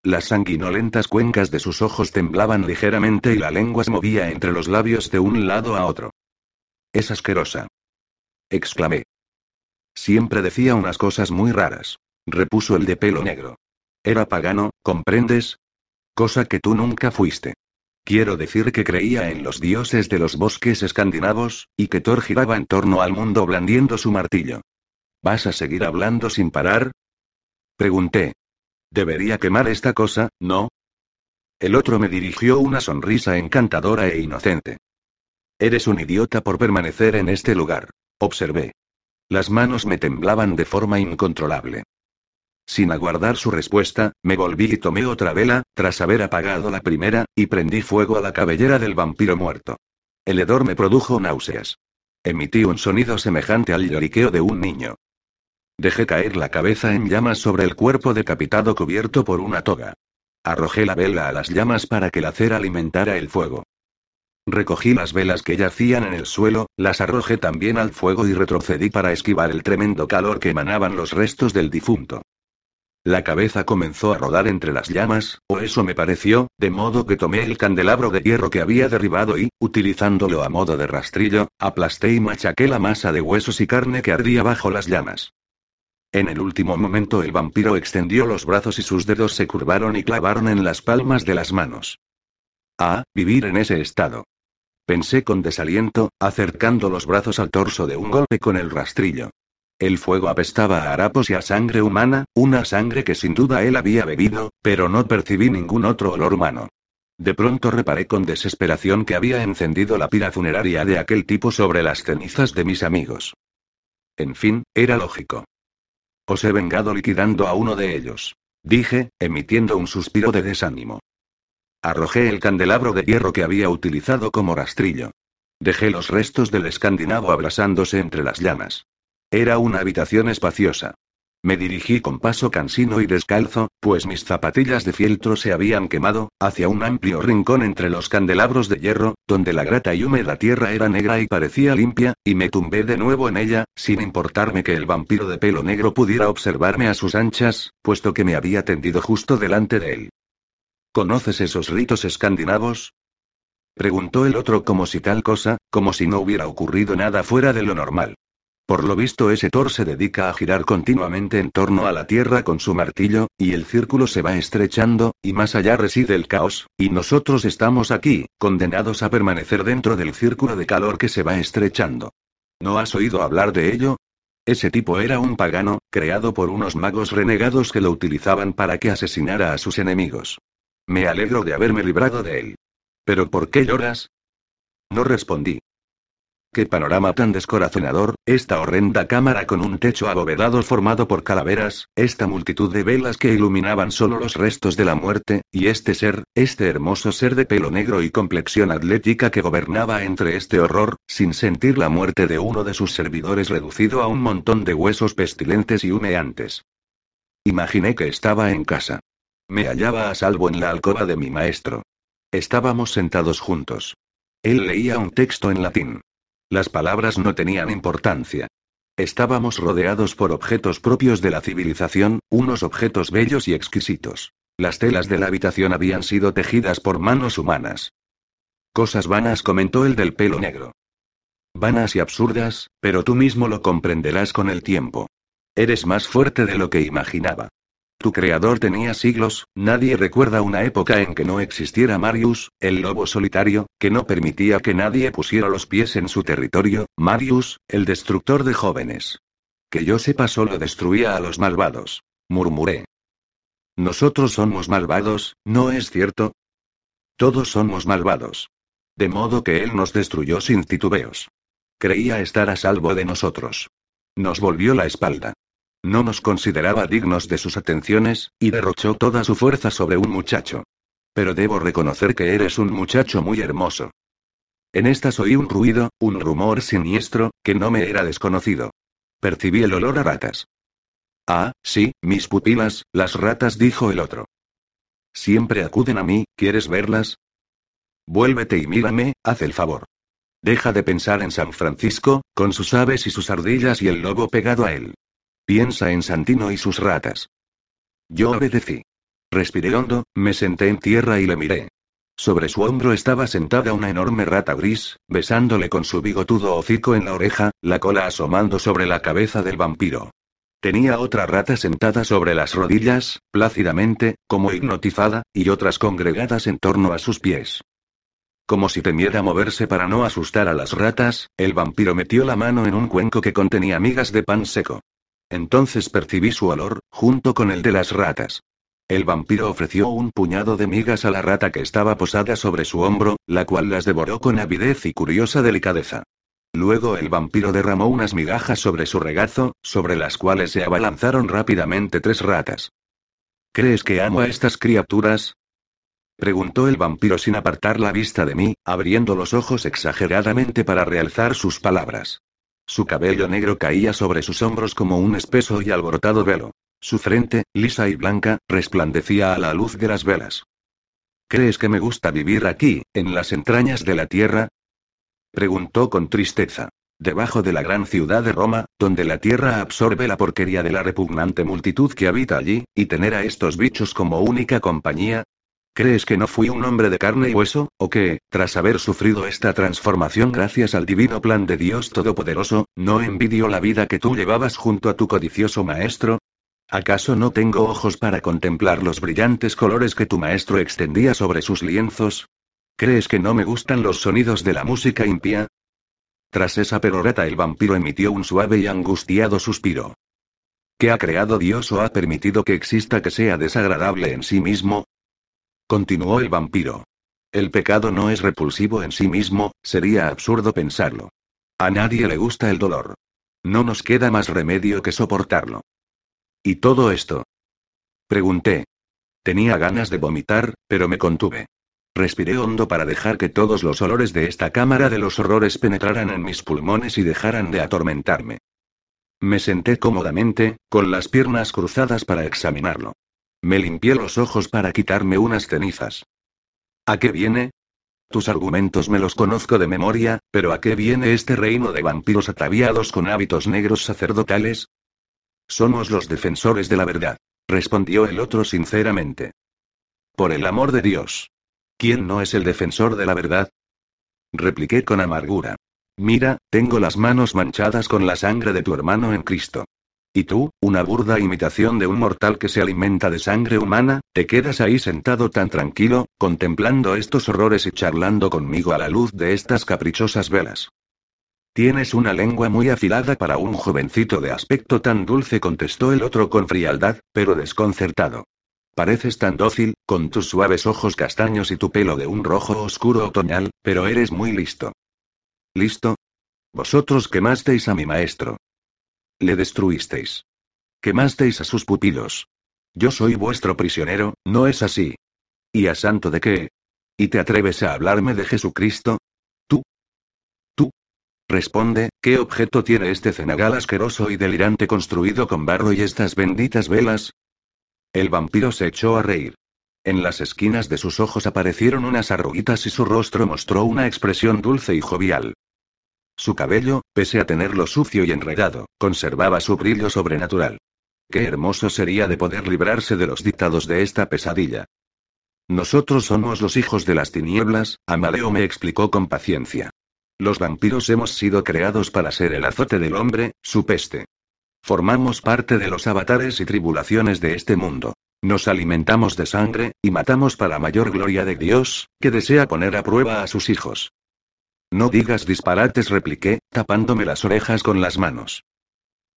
Las sanguinolentas cuencas de sus ojos temblaban ligeramente y la lengua se movía entre los labios de un lado a otro. Es asquerosa. exclamé. Siempre decía unas cosas muy raras. Repuso el de pelo negro. Era pagano, ¿comprendes? Cosa que tú nunca fuiste. Quiero decir que creía en los dioses de los bosques escandinavos, y que Thor giraba en torno al mundo blandiendo su martillo. ¿Vas a seguir hablando sin parar? Pregunté. Debería quemar esta cosa, ¿no? El otro me dirigió una sonrisa encantadora e inocente. Eres un idiota por permanecer en este lugar, observé. Las manos me temblaban de forma incontrolable. Sin aguardar su respuesta, me volví y tomé otra vela, tras haber apagado la primera, y prendí fuego a la cabellera del vampiro muerto. El hedor me produjo náuseas. Emití un sonido semejante al lloriqueo de un niño. Dejé caer la cabeza en llamas sobre el cuerpo decapitado cubierto por una toga. Arrojé la vela a las llamas para que la cera alimentara el fuego. Recogí las velas que yacían en el suelo, las arrojé también al fuego y retrocedí para esquivar el tremendo calor que emanaban los restos del difunto. La cabeza comenzó a rodar entre las llamas, o eso me pareció, de modo que tomé el candelabro de hierro que había derribado y, utilizándolo a modo de rastrillo, aplasté y machaqué la masa de huesos y carne que ardía bajo las llamas. En el último momento el vampiro extendió los brazos y sus dedos se curvaron y clavaron en las palmas de las manos. Ah, vivir en ese estado. Pensé con desaliento, acercando los brazos al torso de un golpe con el rastrillo. El fuego apestaba a harapos y a sangre humana, una sangre que sin duda él había bebido, pero no percibí ningún otro olor humano. De pronto reparé con desesperación que había encendido la pira funeraria de aquel tipo sobre las cenizas de mis amigos. En fin, era lógico. Os he vengado liquidando a uno de ellos. Dije, emitiendo un suspiro de desánimo. Arrojé el candelabro de hierro que había utilizado como rastrillo. Dejé los restos del escandinavo abrasándose entre las llamas. Era una habitación espaciosa. Me dirigí con paso cansino y descalzo, pues mis zapatillas de fieltro se habían quemado, hacia un amplio rincón entre los candelabros de hierro, donde la grata y húmeda tierra era negra y parecía limpia, y me tumbé de nuevo en ella, sin importarme que el vampiro de pelo negro pudiera observarme a sus anchas, puesto que me había tendido justo delante de él. ¿Conoces esos ritos escandinavos? Preguntó el otro como si tal cosa, como si no hubiera ocurrido nada fuera de lo normal. Por lo visto ese Thor se dedica a girar continuamente en torno a la Tierra con su martillo, y el círculo se va estrechando, y más allá reside el caos, y nosotros estamos aquí, condenados a permanecer dentro del círculo de calor que se va estrechando. ¿No has oído hablar de ello? Ese tipo era un pagano, creado por unos magos renegados que lo utilizaban para que asesinara a sus enemigos. Me alegro de haberme librado de él. ¿Pero por qué lloras? No respondí. Qué panorama tan descorazonador, esta horrenda cámara con un techo abovedado formado por calaveras, esta multitud de velas que iluminaban solo los restos de la muerte, y este ser, este hermoso ser de pelo negro y complexión atlética que gobernaba entre este horror, sin sentir la muerte de uno de sus servidores reducido a un montón de huesos pestilentes y humeantes. Imaginé que estaba en casa. Me hallaba a salvo en la alcoba de mi maestro. Estábamos sentados juntos. Él leía un texto en latín. Las palabras no tenían importancia. Estábamos rodeados por objetos propios de la civilización, unos objetos bellos y exquisitos. Las telas de la habitación habían sido tejidas por manos humanas. Cosas vanas comentó el del pelo negro. Vanas y absurdas, pero tú mismo lo comprenderás con el tiempo. Eres más fuerte de lo que imaginaba. Tu creador tenía siglos, nadie recuerda una época en que no existiera Marius, el lobo solitario, que no permitía que nadie pusiera los pies en su territorio, Marius, el destructor de jóvenes. Que yo sepa solo destruía a los malvados. Murmuré. Nosotros somos malvados, ¿no es cierto? Todos somos malvados. De modo que él nos destruyó sin titubeos. Creía estar a salvo de nosotros. Nos volvió la espalda. No nos consideraba dignos de sus atenciones, y derrochó toda su fuerza sobre un muchacho. Pero debo reconocer que eres un muchacho muy hermoso. En estas oí un ruido, un rumor siniestro, que no me era desconocido. Percibí el olor a ratas. Ah, sí, mis pupilas, las ratas, dijo el otro. Siempre acuden a mí, ¿quieres verlas? Vuélvete y mírame, haz el favor. Deja de pensar en San Francisco, con sus aves y sus ardillas y el lobo pegado a él. Piensa en Santino y sus ratas. Yo obedecí. Respiré hondo, me senté en tierra y le miré. Sobre su hombro estaba sentada una enorme rata gris, besándole con su bigotudo hocico en la oreja, la cola asomando sobre la cabeza del vampiro. Tenía otra rata sentada sobre las rodillas, plácidamente, como hipnotizada, y otras congregadas en torno a sus pies. Como si temiera moverse para no asustar a las ratas, el vampiro metió la mano en un cuenco que contenía migas de pan seco. Entonces percibí su olor, junto con el de las ratas. El vampiro ofreció un puñado de migas a la rata que estaba posada sobre su hombro, la cual las devoró con avidez y curiosa delicadeza. Luego el vampiro derramó unas migajas sobre su regazo, sobre las cuales se abalanzaron rápidamente tres ratas. ¿Crees que amo a estas criaturas? Preguntó el vampiro sin apartar la vista de mí, abriendo los ojos exageradamente para realzar sus palabras. Su cabello negro caía sobre sus hombros como un espeso y alborotado velo. Su frente, lisa y blanca, resplandecía a la luz de las velas. ¿Crees que me gusta vivir aquí, en las entrañas de la tierra? Preguntó con tristeza. Debajo de la gran ciudad de Roma, donde la tierra absorbe la porquería de la repugnante multitud que habita allí, y tener a estos bichos como única compañía, ¿Crees que no fui un hombre de carne y hueso, o que, tras haber sufrido esta transformación gracias al divino plan de Dios Todopoderoso, no envidio la vida que tú llevabas junto a tu codicioso maestro? ¿Acaso no tengo ojos para contemplar los brillantes colores que tu maestro extendía sobre sus lienzos? ¿Crees que no me gustan los sonidos de la música impía? Tras esa perorata el vampiro emitió un suave y angustiado suspiro. ¿Qué ha creado Dios o ha permitido que exista que sea desagradable en sí mismo? Continuó el vampiro. El pecado no es repulsivo en sí mismo, sería absurdo pensarlo. A nadie le gusta el dolor. No nos queda más remedio que soportarlo. ¿Y todo esto? Pregunté. Tenía ganas de vomitar, pero me contuve. Respiré hondo para dejar que todos los olores de esta cámara de los horrores penetraran en mis pulmones y dejaran de atormentarme. Me senté cómodamente, con las piernas cruzadas para examinarlo. Me limpié los ojos para quitarme unas cenizas. ¿A qué viene? Tus argumentos me los conozco de memoria, pero ¿a qué viene este reino de vampiros ataviados con hábitos negros sacerdotales? Somos los defensores de la verdad, respondió el otro sinceramente. Por el amor de Dios. ¿Quién no es el defensor de la verdad? Repliqué con amargura. Mira, tengo las manos manchadas con la sangre de tu hermano en Cristo. Y tú, una burda imitación de un mortal que se alimenta de sangre humana, te quedas ahí sentado tan tranquilo, contemplando estos horrores y charlando conmigo a la luz de estas caprichosas velas. Tienes una lengua muy afilada para un jovencito de aspecto tan dulce, contestó el otro con frialdad, pero desconcertado. Pareces tan dócil, con tus suaves ojos castaños y tu pelo de un rojo oscuro otoñal, pero eres muy listo. ¿Listo? Vosotros quemasteis a mi maestro. Le destruisteis. Quemasteis a sus pupilos. Yo soy vuestro prisionero, ¿no es así? ¿Y a santo de qué? ¿Y te atreves a hablarme de Jesucristo? ¿Tú? ¿Tú? Responde, ¿qué objeto tiene este cenagal asqueroso y delirante construido con barro y estas benditas velas? El vampiro se echó a reír. En las esquinas de sus ojos aparecieron unas arruguitas y su rostro mostró una expresión dulce y jovial. Su cabello, pese a tenerlo sucio y enredado, conservaba su brillo sobrenatural. Qué hermoso sería de poder librarse de los dictados de esta pesadilla. Nosotros somos los hijos de las tinieblas, Amadeo me explicó con paciencia. Los vampiros hemos sido creados para ser el azote del hombre, su peste. Formamos parte de los avatares y tribulaciones de este mundo. Nos alimentamos de sangre, y matamos para mayor gloria de Dios, que desea poner a prueba a sus hijos. No digas disparates, repliqué, tapándome las orejas con las manos.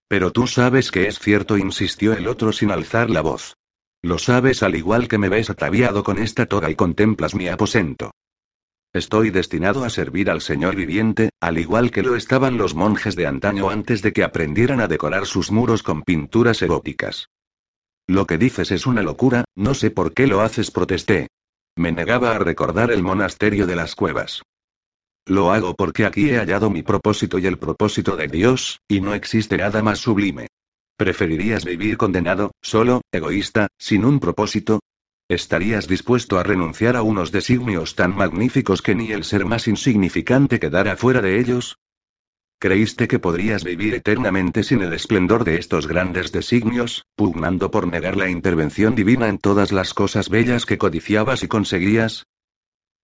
Pero tú sabes que es cierto, insistió el otro sin alzar la voz. Lo sabes al igual que me ves ataviado con esta toga y contemplas mi aposento. Estoy destinado a servir al Señor viviente, al igual que lo estaban los monjes de antaño antes de que aprendieran a decorar sus muros con pinturas eróticas. Lo que dices es una locura, no sé por qué lo haces, protesté. Me negaba a recordar el monasterio de las cuevas. Lo hago porque aquí he hallado mi propósito y el propósito de Dios, y no existe nada más sublime. ¿Preferirías vivir condenado, solo, egoísta, sin un propósito? ¿Estarías dispuesto a renunciar a unos designios tan magníficos que ni el ser más insignificante quedara fuera de ellos? ¿Creíste que podrías vivir eternamente sin el esplendor de estos grandes designios, pugnando por negar la intervención divina en todas las cosas bellas que codiciabas y conseguías?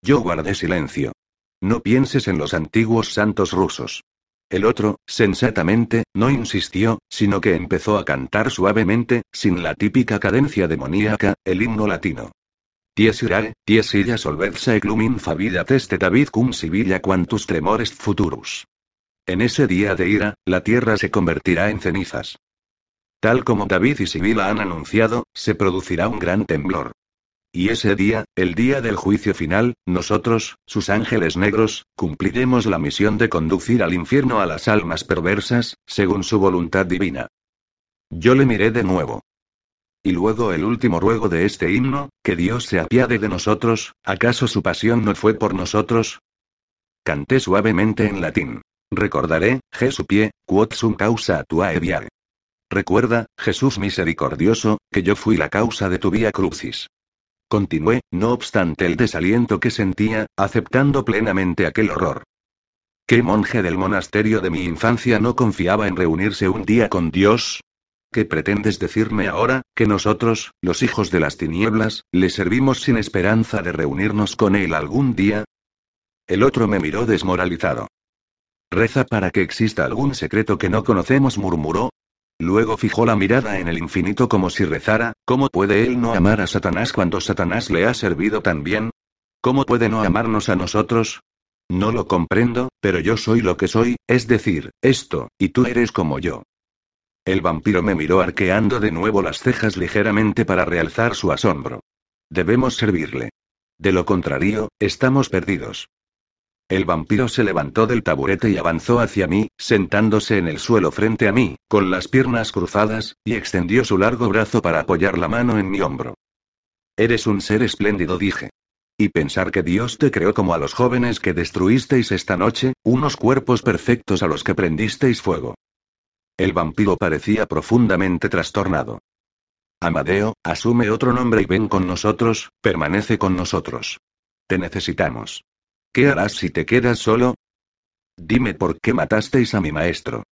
Yo guardé silencio. No pienses en los antiguos santos rusos. El otro, sensatamente, no insistió, sino que empezó a cantar suavemente, sin la típica cadencia demoníaca, el himno latino. Ties irae, ties illa solvezza eclumin favilla teste David cum sibilla quantus tremores futurus. En ese día de ira, la tierra se convertirá en cenizas. Tal como David y Sibila han anunciado, se producirá un gran temblor. Y ese día, el día del juicio final, nosotros, sus ángeles negros, cumpliremos la misión de conducir al infierno a las almas perversas, según su voluntad divina. Yo le miré de nuevo. Y luego el último ruego de este himno, que Dios se apiade de nosotros, ¿acaso su pasión no fue por nosotros? Canté suavemente en latín. Recordaré, Jesupie, quod sum causa tua viae. Recuerda, Jesús misericordioso, que yo fui la causa de tu vía crucis. Continué, no obstante el desaliento que sentía, aceptando plenamente aquel horror. ¿Qué monje del monasterio de mi infancia no confiaba en reunirse un día con Dios? ¿Qué pretendes decirme ahora, que nosotros, los hijos de las tinieblas, le servimos sin esperanza de reunirnos con él algún día? El otro me miró desmoralizado. Reza para que exista algún secreto que no conocemos, murmuró. Luego fijó la mirada en el infinito como si rezara, ¿cómo puede él no amar a Satanás cuando Satanás le ha servido tan bien? ¿Cómo puede no amarnos a nosotros? No lo comprendo, pero yo soy lo que soy, es decir, esto, y tú eres como yo. El vampiro me miró arqueando de nuevo las cejas ligeramente para realzar su asombro. Debemos servirle. De lo contrario, estamos perdidos. El vampiro se levantó del taburete y avanzó hacia mí, sentándose en el suelo frente a mí, con las piernas cruzadas, y extendió su largo brazo para apoyar la mano en mi hombro. Eres un ser espléndido, dije. Y pensar que Dios te creó como a los jóvenes que destruisteis esta noche, unos cuerpos perfectos a los que prendisteis fuego. El vampiro parecía profundamente trastornado. Amadeo, asume otro nombre y ven con nosotros, permanece con nosotros. Te necesitamos. ¿Qué harás si te quedas solo? Dime por qué matasteis a mi maestro.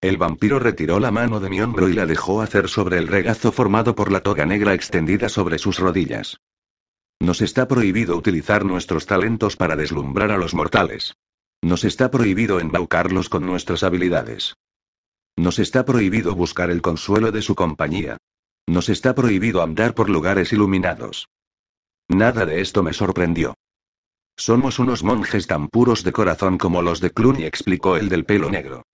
El vampiro retiró la mano de mi hombro y la dejó hacer sobre el regazo formado por la toga negra extendida sobre sus rodillas. Nos está prohibido utilizar nuestros talentos para deslumbrar a los mortales. Nos está prohibido embaucarlos con nuestras habilidades. Nos está prohibido buscar el consuelo de su compañía. Nos está prohibido andar por lugares iluminados. Nada de esto me sorprendió. Somos unos monjes tan puros de corazón como los de Cluny, explicó el del pelo negro.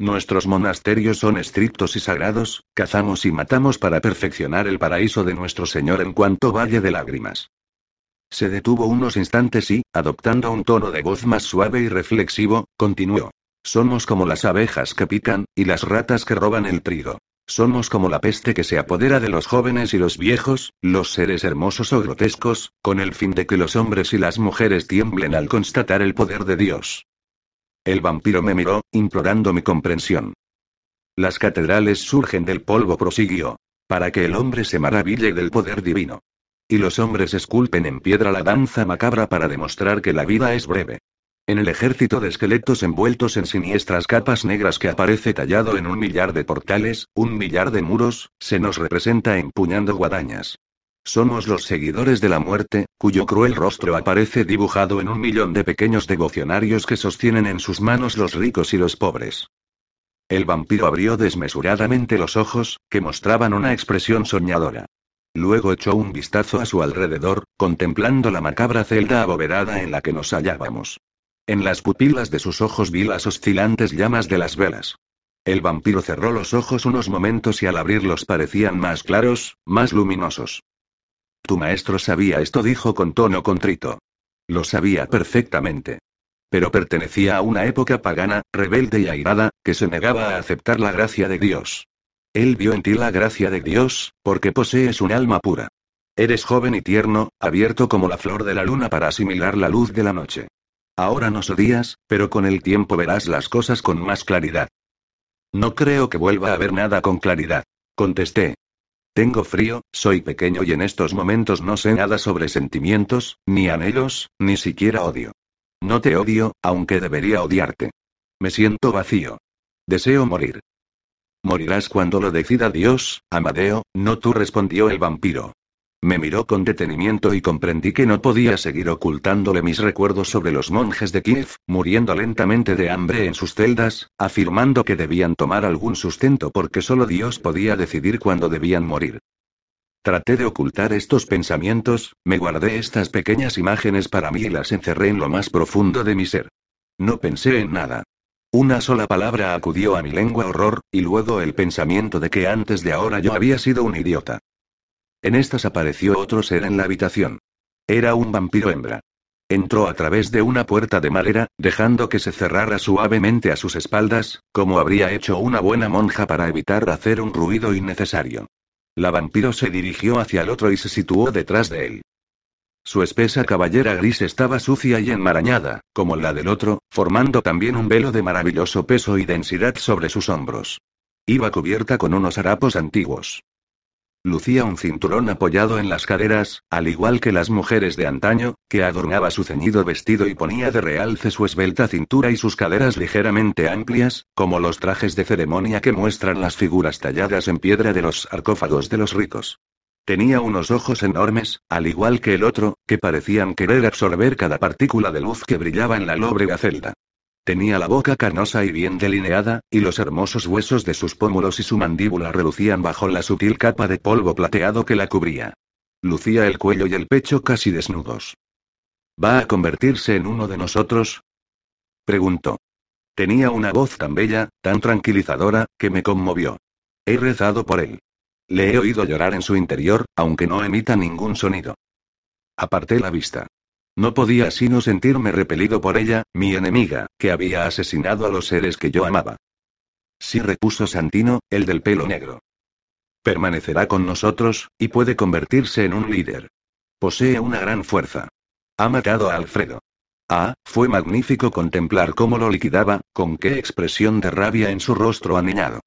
Nuestros monasterios son estrictos y sagrados, cazamos y matamos para perfeccionar el paraíso de nuestro Señor en cuanto valle de lágrimas. Se detuvo unos instantes y, adoptando un tono de voz más suave y reflexivo, continuó. Somos como las abejas que pican, y las ratas que roban el trigo. Somos como la peste que se apodera de los jóvenes y los viejos, los seres hermosos o grotescos, con el fin de que los hombres y las mujeres tiemblen al constatar el poder de Dios. El vampiro me miró, implorando mi comprensión. Las catedrales surgen del polvo, prosiguió. Para que el hombre se maraville del poder divino. Y los hombres esculpen en piedra la danza macabra para demostrar que la vida es breve. En el ejército de esqueletos envueltos en siniestras capas negras que aparece tallado en un millar de portales, un millar de muros, se nos representa empuñando guadañas. Somos los seguidores de la muerte, cuyo cruel rostro aparece dibujado en un millón de pequeños devocionarios que sostienen en sus manos los ricos y los pobres. El vampiro abrió desmesuradamente los ojos, que mostraban una expresión soñadora. Luego echó un vistazo a su alrededor, contemplando la macabra celda abovedada en la que nos hallábamos. En las pupilas de sus ojos vi las oscilantes llamas de las velas. El vampiro cerró los ojos unos momentos y al abrirlos parecían más claros, más luminosos. Tu maestro sabía esto, dijo con tono contrito. Lo sabía perfectamente. Pero pertenecía a una época pagana, rebelde y airada, que se negaba a aceptar la gracia de Dios. Él vio en ti la gracia de Dios, porque posees un alma pura. Eres joven y tierno, abierto como la flor de la luna para asimilar la luz de la noche. Ahora nos odias, pero con el tiempo verás las cosas con más claridad. No creo que vuelva a ver nada con claridad. Contesté. Tengo frío, soy pequeño y en estos momentos no sé nada sobre sentimientos, ni anhelos, ni siquiera odio. No te odio, aunque debería odiarte. Me siento vacío. Deseo morir. Morirás cuando lo decida Dios, Amadeo, no tú respondió el vampiro. Me miró con detenimiento y comprendí que no podía seguir ocultándole mis recuerdos sobre los monjes de Kiev, muriendo lentamente de hambre en sus celdas, afirmando que debían tomar algún sustento porque solo Dios podía decidir cuándo debían morir. Traté de ocultar estos pensamientos, me guardé estas pequeñas imágenes para mí y las encerré en lo más profundo de mi ser. No pensé en nada. Una sola palabra acudió a mi lengua horror, y luego el pensamiento de que antes de ahora yo había sido un idiota. En estas apareció otro ser en la habitación. Era un vampiro hembra. Entró a través de una puerta de madera, dejando que se cerrara suavemente a sus espaldas, como habría hecho una buena monja para evitar hacer un ruido innecesario. La vampiro se dirigió hacia el otro y se situó detrás de él. Su espesa caballera gris estaba sucia y enmarañada, como la del otro, formando también un velo de maravilloso peso y densidad sobre sus hombros. Iba cubierta con unos harapos antiguos. Lucía un cinturón apoyado en las caderas, al igual que las mujeres de antaño, que adornaba su ceñido vestido y ponía de realce su esbelta cintura y sus caderas ligeramente amplias, como los trajes de ceremonia que muestran las figuras talladas en piedra de los sarcófagos de los ricos. Tenía unos ojos enormes, al igual que el otro, que parecían querer absorber cada partícula de luz que brillaba en la lóbrega celda. Tenía la boca carnosa y bien delineada, y los hermosos huesos de sus pómulos y su mandíbula relucían bajo la sutil capa de polvo plateado que la cubría. Lucía el cuello y el pecho casi desnudos. ¿Va a convertirse en uno de nosotros? Preguntó. Tenía una voz tan bella, tan tranquilizadora, que me conmovió. He rezado por él. Le he oído llorar en su interior, aunque no emita ningún sonido. Aparté la vista. No podía sino sentirme repelido por ella, mi enemiga, que había asesinado a los seres que yo amaba. Sí repuso Santino, el del pelo negro. Permanecerá con nosotros, y puede convertirse en un líder. Posee una gran fuerza. Ha matado a Alfredo. Ah, fue magnífico contemplar cómo lo liquidaba, con qué expresión de rabia en su rostro aniñado.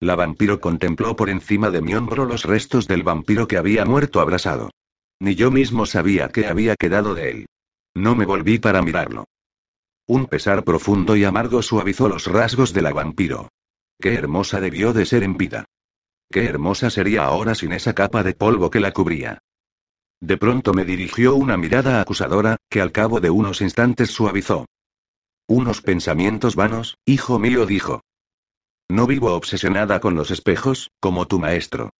La vampiro contempló por encima de mi hombro los restos del vampiro que había muerto abrasado. Ni yo mismo sabía qué había quedado de él. No me volví para mirarlo. Un pesar profundo y amargo suavizó los rasgos de la vampiro. Qué hermosa debió de ser en vida. Qué hermosa sería ahora sin esa capa de polvo que la cubría. De pronto me dirigió una mirada acusadora, que al cabo de unos instantes suavizó. Unos pensamientos vanos, hijo mío, dijo. No vivo obsesionada con los espejos, como tu maestro.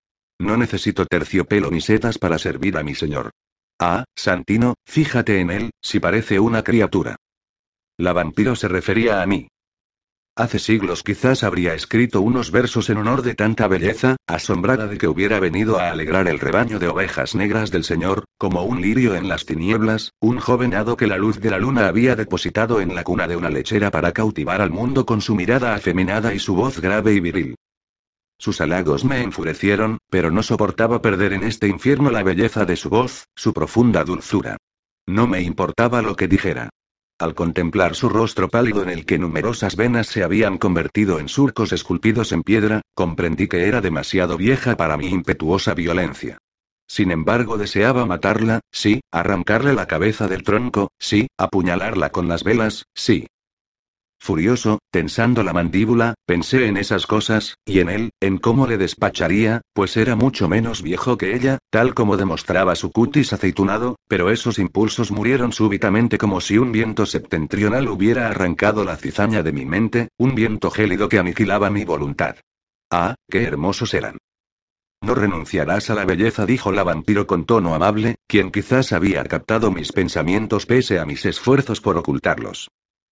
No necesito terciopelo ni setas para servir a mi señor. Ah, Santino, fíjate en él, si parece una criatura. La vampiro se refería a mí. Hace siglos quizás habría escrito unos versos en honor de tanta belleza, asombrada de que hubiera venido a alegrar el rebaño de ovejas negras del Señor, como un lirio en las tinieblas, un joven hado que la luz de la luna había depositado en la cuna de una lechera para cautivar al mundo con su mirada afeminada y su voz grave y viril. Sus halagos me enfurecieron, pero no soportaba perder en este infierno la belleza de su voz, su profunda dulzura. No me importaba lo que dijera. Al contemplar su rostro pálido en el que numerosas venas se habían convertido en surcos esculpidos en piedra, comprendí que era demasiado vieja para mi impetuosa violencia. Sin embargo, deseaba matarla, sí, arrancarle la cabeza del tronco, sí, apuñalarla con las velas, sí. Furioso, tensando la mandíbula, pensé en esas cosas, y en él, en cómo le despacharía, pues era mucho menos viejo que ella, tal como demostraba su cutis aceitunado, pero esos impulsos murieron súbitamente como si un viento septentrional hubiera arrancado la cizaña de mi mente, un viento gélido que aniquilaba mi voluntad. Ah, qué hermosos eran. No renunciarás a la belleza, dijo la vampiro con tono amable, quien quizás había captado mis pensamientos pese a mis esfuerzos por ocultarlos.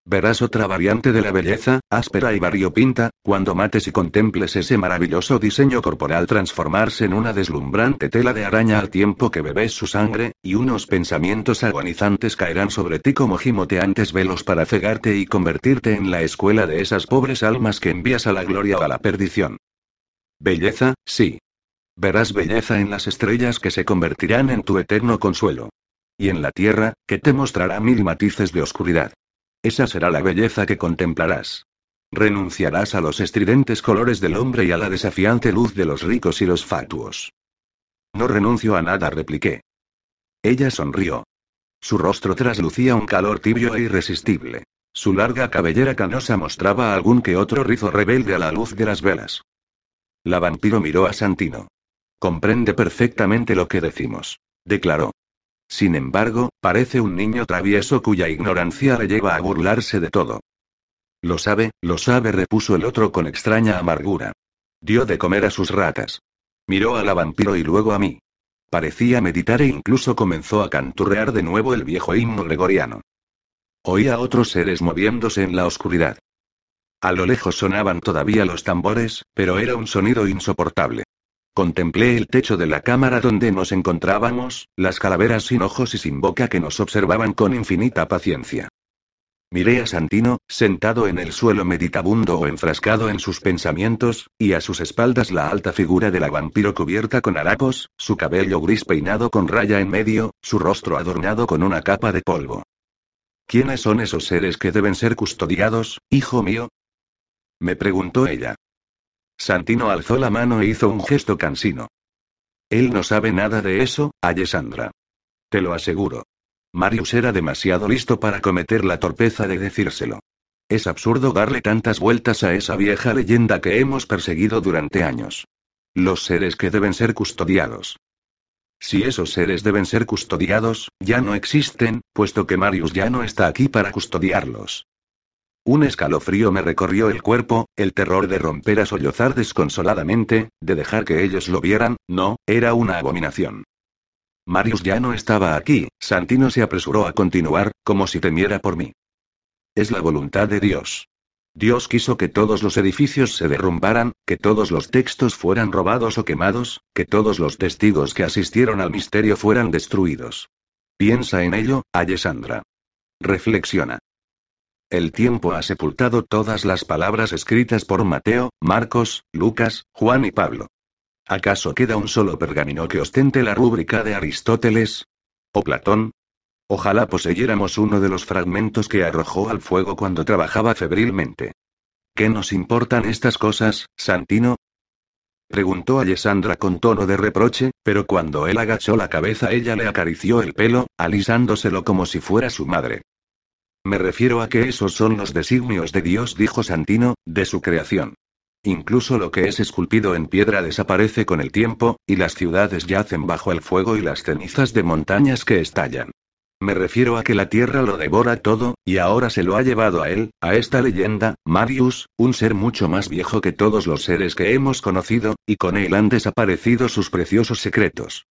Verás otra variante de la belleza, áspera y variopinta, cuando mates y contemples ese maravilloso diseño corporal transformarse en una deslumbrante tela de araña al tiempo que bebes su sangre, y unos pensamientos agonizantes caerán sobre ti como gimoteantes velos para cegarte y convertirte en la escuela de esas pobres almas que envías a la gloria o a la perdición. Belleza, sí. Verás belleza en las estrellas que se convertirán en tu eterno consuelo. Y en la tierra, que te mostrará mil matices de oscuridad. Esa será la belleza que contemplarás. Renunciarás a los estridentes colores del hombre y a la desafiante luz de los ricos y los fatuos. No renuncio a nada, repliqué. Ella sonrió. Su rostro traslucía un calor tibio e irresistible. Su larga cabellera canosa mostraba algún que otro rizo rebelde a la luz de las velas. La vampiro miró a Santino. Comprende perfectamente lo que decimos. Declaró. Sin embargo, parece un niño travieso cuya ignorancia le lleva a burlarse de todo. Lo sabe, lo sabe, repuso el otro con extraña amargura. Dio de comer a sus ratas. Miró a la vampiro y luego a mí. Parecía meditar e incluso comenzó a canturrear de nuevo el viejo himno gregoriano. Oía a otros seres moviéndose en la oscuridad. A lo lejos sonaban todavía los tambores, pero era un sonido insoportable. Contemplé el techo de la cámara donde nos encontrábamos, las calaveras sin ojos y sin boca que nos observaban con infinita paciencia. Miré a Santino, sentado en el suelo meditabundo o enfrascado en sus pensamientos, y a sus espaldas la alta figura de la vampiro cubierta con harapos, su cabello gris peinado con raya en medio, su rostro adornado con una capa de polvo. ¿Quiénes son esos seres que deben ser custodiados, hijo mío? Me preguntó ella. Santino alzó la mano e hizo un gesto cansino. Él no sabe nada de eso, Alessandra. Te lo aseguro. Marius era demasiado listo para cometer la torpeza de decírselo. Es absurdo darle tantas vueltas a esa vieja leyenda que hemos perseguido durante años. Los seres que deben ser custodiados. Si esos seres deben ser custodiados, ya no existen, puesto que Marius ya no está aquí para custodiarlos. Un escalofrío me recorrió el cuerpo, el terror de romper a sollozar desconsoladamente, de dejar que ellos lo vieran, no, era una abominación. Marius ya no estaba aquí, Santino se apresuró a continuar, como si temiera por mí. Es la voluntad de Dios. Dios quiso que todos los edificios se derrumbaran, que todos los textos fueran robados o quemados, que todos los testigos que asistieron al misterio fueran destruidos. Piensa en ello, Alessandra. Reflexiona. El tiempo ha sepultado todas las palabras escritas por Mateo, Marcos, Lucas, Juan y Pablo. ¿Acaso queda un solo pergamino que ostente la rúbrica de Aristóteles? ¿O Platón? Ojalá poseyéramos uno de los fragmentos que arrojó al fuego cuando trabajaba febrilmente. ¿Qué nos importan estas cosas, Santino? Preguntó Alessandra con tono de reproche, pero cuando él agachó la cabeza ella le acarició el pelo, alisándoselo como si fuera su madre. Me refiero a que esos son los designios de Dios, dijo Santino, de su creación. Incluso lo que es esculpido en piedra desaparece con el tiempo, y las ciudades yacen bajo el fuego y las cenizas de montañas que estallan. Me refiero a que la tierra lo devora todo, y ahora se lo ha llevado a él, a esta leyenda, Marius, un ser mucho más viejo que todos los seres que hemos conocido, y con él han desaparecido sus preciosos secretos.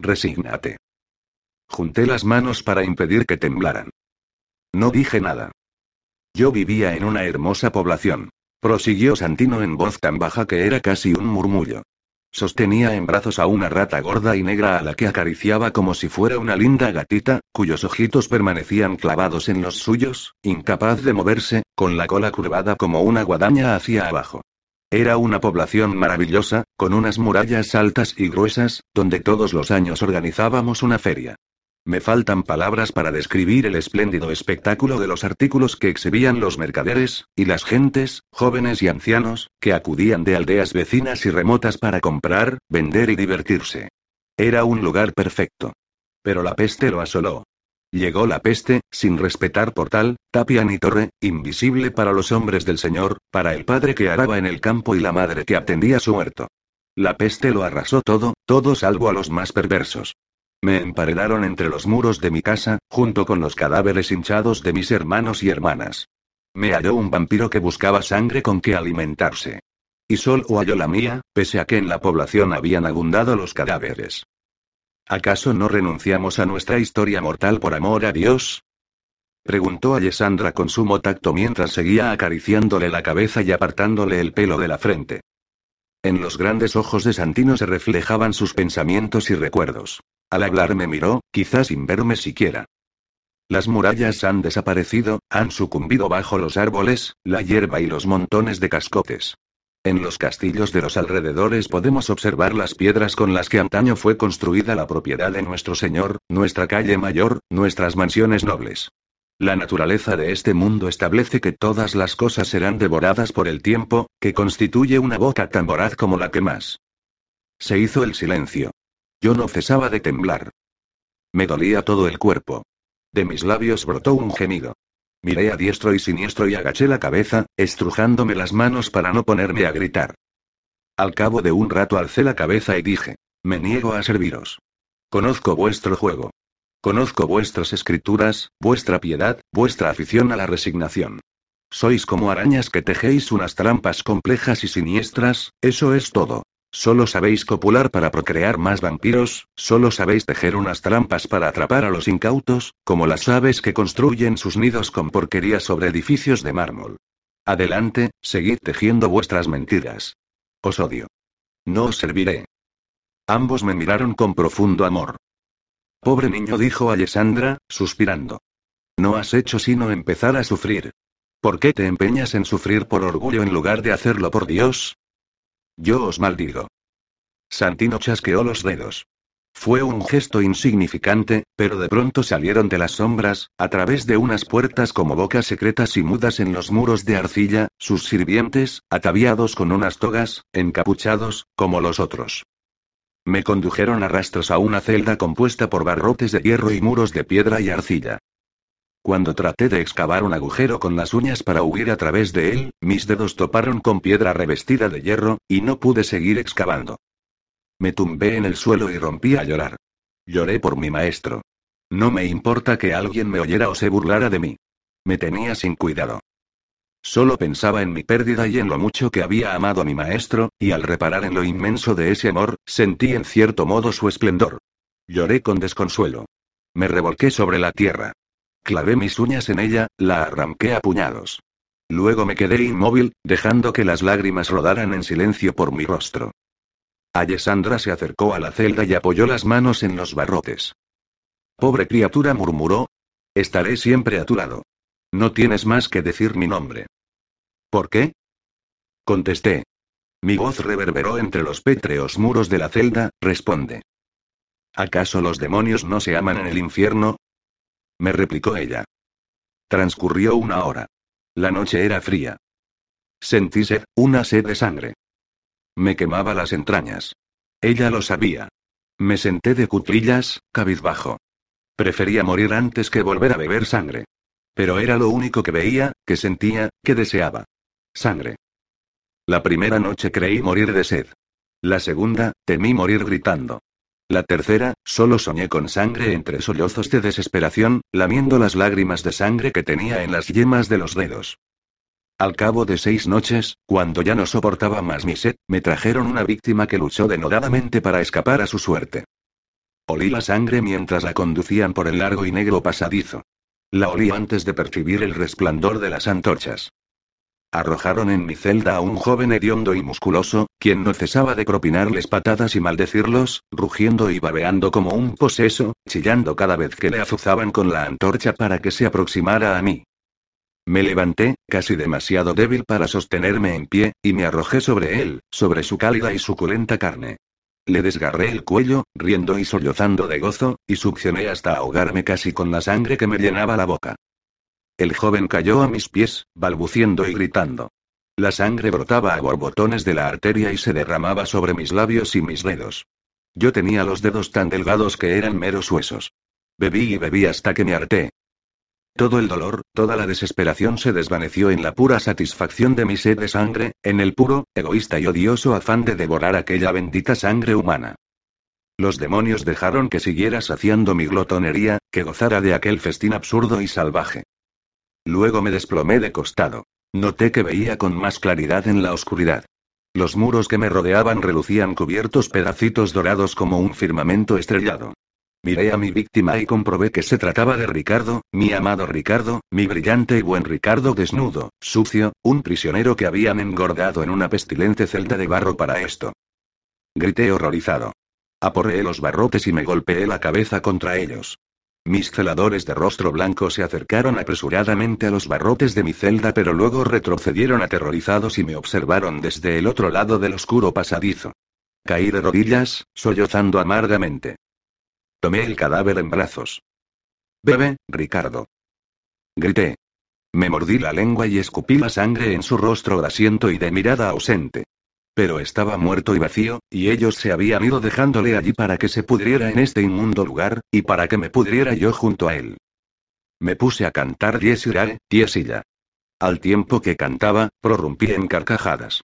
Resígnate. Junté las manos para impedir que temblaran. No dije nada. Yo vivía en una hermosa población. Prosiguió Santino en voz tan baja que era casi un murmullo. Sostenía en brazos a una rata gorda y negra a la que acariciaba como si fuera una linda gatita, cuyos ojitos permanecían clavados en los suyos, incapaz de moverse, con la cola curvada como una guadaña hacia abajo. Era una población maravillosa, con unas murallas altas y gruesas, donde todos los años organizábamos una feria. Me faltan palabras para describir el espléndido espectáculo de los artículos que exhibían los mercaderes, y las gentes, jóvenes y ancianos, que acudían de aldeas vecinas y remotas para comprar, vender y divertirse. Era un lugar perfecto. Pero la peste lo asoló. Llegó la peste, sin respetar portal, tapia ni torre, invisible para los hombres del Señor, para el padre que araba en el campo y la madre que atendía su huerto. La peste lo arrasó todo, todo salvo a los más perversos. Me emparedaron entre los muros de mi casa, junto con los cadáveres hinchados de mis hermanos y hermanas. Me halló un vampiro que buscaba sangre con que alimentarse. Y solo halló la mía, pese a que en la población habían abundado los cadáveres. ¿Acaso no renunciamos a nuestra historia mortal por amor a Dios? Preguntó Alessandra con sumo tacto mientras seguía acariciándole la cabeza y apartándole el pelo de la frente. En los grandes ojos de Santino se reflejaban sus pensamientos y recuerdos. Al hablar me miró, quizás sin verme siquiera. Las murallas han desaparecido, han sucumbido bajo los árboles, la hierba y los montones de cascotes. En los castillos de los alrededores podemos observar las piedras con las que antaño fue construida la propiedad de nuestro Señor, nuestra calle mayor, nuestras mansiones nobles. La naturaleza de este mundo establece que todas las cosas serán devoradas por el tiempo, que constituye una boca tan voraz como la que más. Se hizo el silencio. Yo no cesaba de temblar. Me dolía todo el cuerpo. De mis labios brotó un gemido. Miré a diestro y siniestro y agaché la cabeza, estrujándome las manos para no ponerme a gritar. Al cabo de un rato alcé la cabeza y dije, me niego a serviros. Conozco vuestro juego. Conozco vuestras escrituras, vuestra piedad, vuestra afición a la resignación. Sois como arañas que tejéis unas trampas complejas y siniestras, eso es todo. Solo sabéis copular para procrear más vampiros, solo sabéis tejer unas trampas para atrapar a los incautos, como las aves que construyen sus nidos con porquería sobre edificios de mármol. Adelante, seguid tejiendo vuestras mentiras. Os odio. No os serviré. Ambos me miraron con profundo amor. Pobre niño, dijo Alessandra, suspirando. No has hecho sino empezar a sufrir. ¿Por qué te empeñas en sufrir por orgullo en lugar de hacerlo por Dios? Yo os maldigo. Santino chasqueó los dedos. Fue un gesto insignificante, pero de pronto salieron de las sombras, a través de unas puertas como bocas secretas y mudas en los muros de arcilla, sus sirvientes, ataviados con unas togas, encapuchados, como los otros. Me condujeron a rastros a una celda compuesta por barrotes de hierro y muros de piedra y arcilla. Cuando traté de excavar un agujero con las uñas para huir a través de él, mis dedos toparon con piedra revestida de hierro, y no pude seguir excavando. Me tumbé en el suelo y rompí a llorar. Lloré por mi maestro. No me importa que alguien me oyera o se burlara de mí. Me tenía sin cuidado. Solo pensaba en mi pérdida y en lo mucho que había amado a mi maestro, y al reparar en lo inmenso de ese amor, sentí en cierto modo su esplendor. Lloré con desconsuelo. Me revolqué sobre la tierra. Clavé mis uñas en ella, la arranqué a puñados. Luego me quedé inmóvil, dejando que las lágrimas rodaran en silencio por mi rostro. Alessandra se acercó a la celda y apoyó las manos en los barrotes. Pobre criatura murmuró. Estaré siempre a tu lado. No tienes más que decir mi nombre. ¿Por qué? Contesté. Mi voz reverberó entre los pétreos muros de la celda, responde. ¿Acaso los demonios no se aman en el infierno? Me replicó ella. Transcurrió una hora. La noche era fría. Sentí sed, una sed de sangre. Me quemaba las entrañas. Ella lo sabía. Me senté de cuclillas, cabizbajo. Prefería morir antes que volver a beber sangre. Pero era lo único que veía, que sentía, que deseaba. Sangre. La primera noche creí morir de sed. La segunda, temí morir gritando. La tercera, solo soñé con sangre entre sollozos de desesperación, lamiendo las lágrimas de sangre que tenía en las yemas de los dedos. Al cabo de seis noches, cuando ya no soportaba más mi sed, me trajeron una víctima que luchó denodadamente para escapar a su suerte. Olí la sangre mientras la conducían por el largo y negro pasadizo. La olí antes de percibir el resplandor de las antorchas. Arrojaron en mi celda a un joven hediondo y musculoso, quien no cesaba de propinarles patadas y maldecirlos, rugiendo y babeando como un poseso, chillando cada vez que le azuzaban con la antorcha para que se aproximara a mí. Me levanté, casi demasiado débil para sostenerme en pie, y me arrojé sobre él, sobre su cálida y suculenta carne. Le desgarré el cuello, riendo y sollozando de gozo, y succioné hasta ahogarme casi con la sangre que me llenaba la boca. El joven cayó a mis pies, balbuciendo y gritando. La sangre brotaba a borbotones de la arteria y se derramaba sobre mis labios y mis dedos. Yo tenía los dedos tan delgados que eran meros huesos. Bebí y bebí hasta que me harté, todo el dolor, toda la desesperación se desvaneció en la pura satisfacción de mi sed de sangre, en el puro, egoísta y odioso afán de devorar aquella bendita sangre humana. Los demonios dejaron que siguiera saciando mi glotonería, que gozara de aquel festín absurdo y salvaje. Luego me desplomé de costado. Noté que veía con más claridad en la oscuridad. Los muros que me rodeaban relucían cubiertos pedacitos dorados como un firmamento estrellado. Miré a mi víctima y comprobé que se trataba de Ricardo, mi amado Ricardo, mi brillante y buen Ricardo desnudo, sucio, un prisionero que habían engordado en una pestilente celda de barro para esto. Grité horrorizado. Aporreé los barrotes y me golpeé la cabeza contra ellos. Mis celadores de rostro blanco se acercaron apresuradamente a los barrotes de mi celda, pero luego retrocedieron aterrorizados y me observaron desde el otro lado del oscuro pasadizo. Caí de rodillas, sollozando amargamente. Tomé el cadáver en brazos. Bebe, Ricardo. Grité. Me mordí la lengua y escupí la sangre en su rostro grasiento y de mirada ausente. Pero estaba muerto y vacío, y ellos se habían ido dejándole allí para que se pudriera en este inmundo lugar, y para que me pudriera yo junto a él. Me puse a cantar Dies irae, Dies Al tiempo que cantaba, prorrumpí en carcajadas.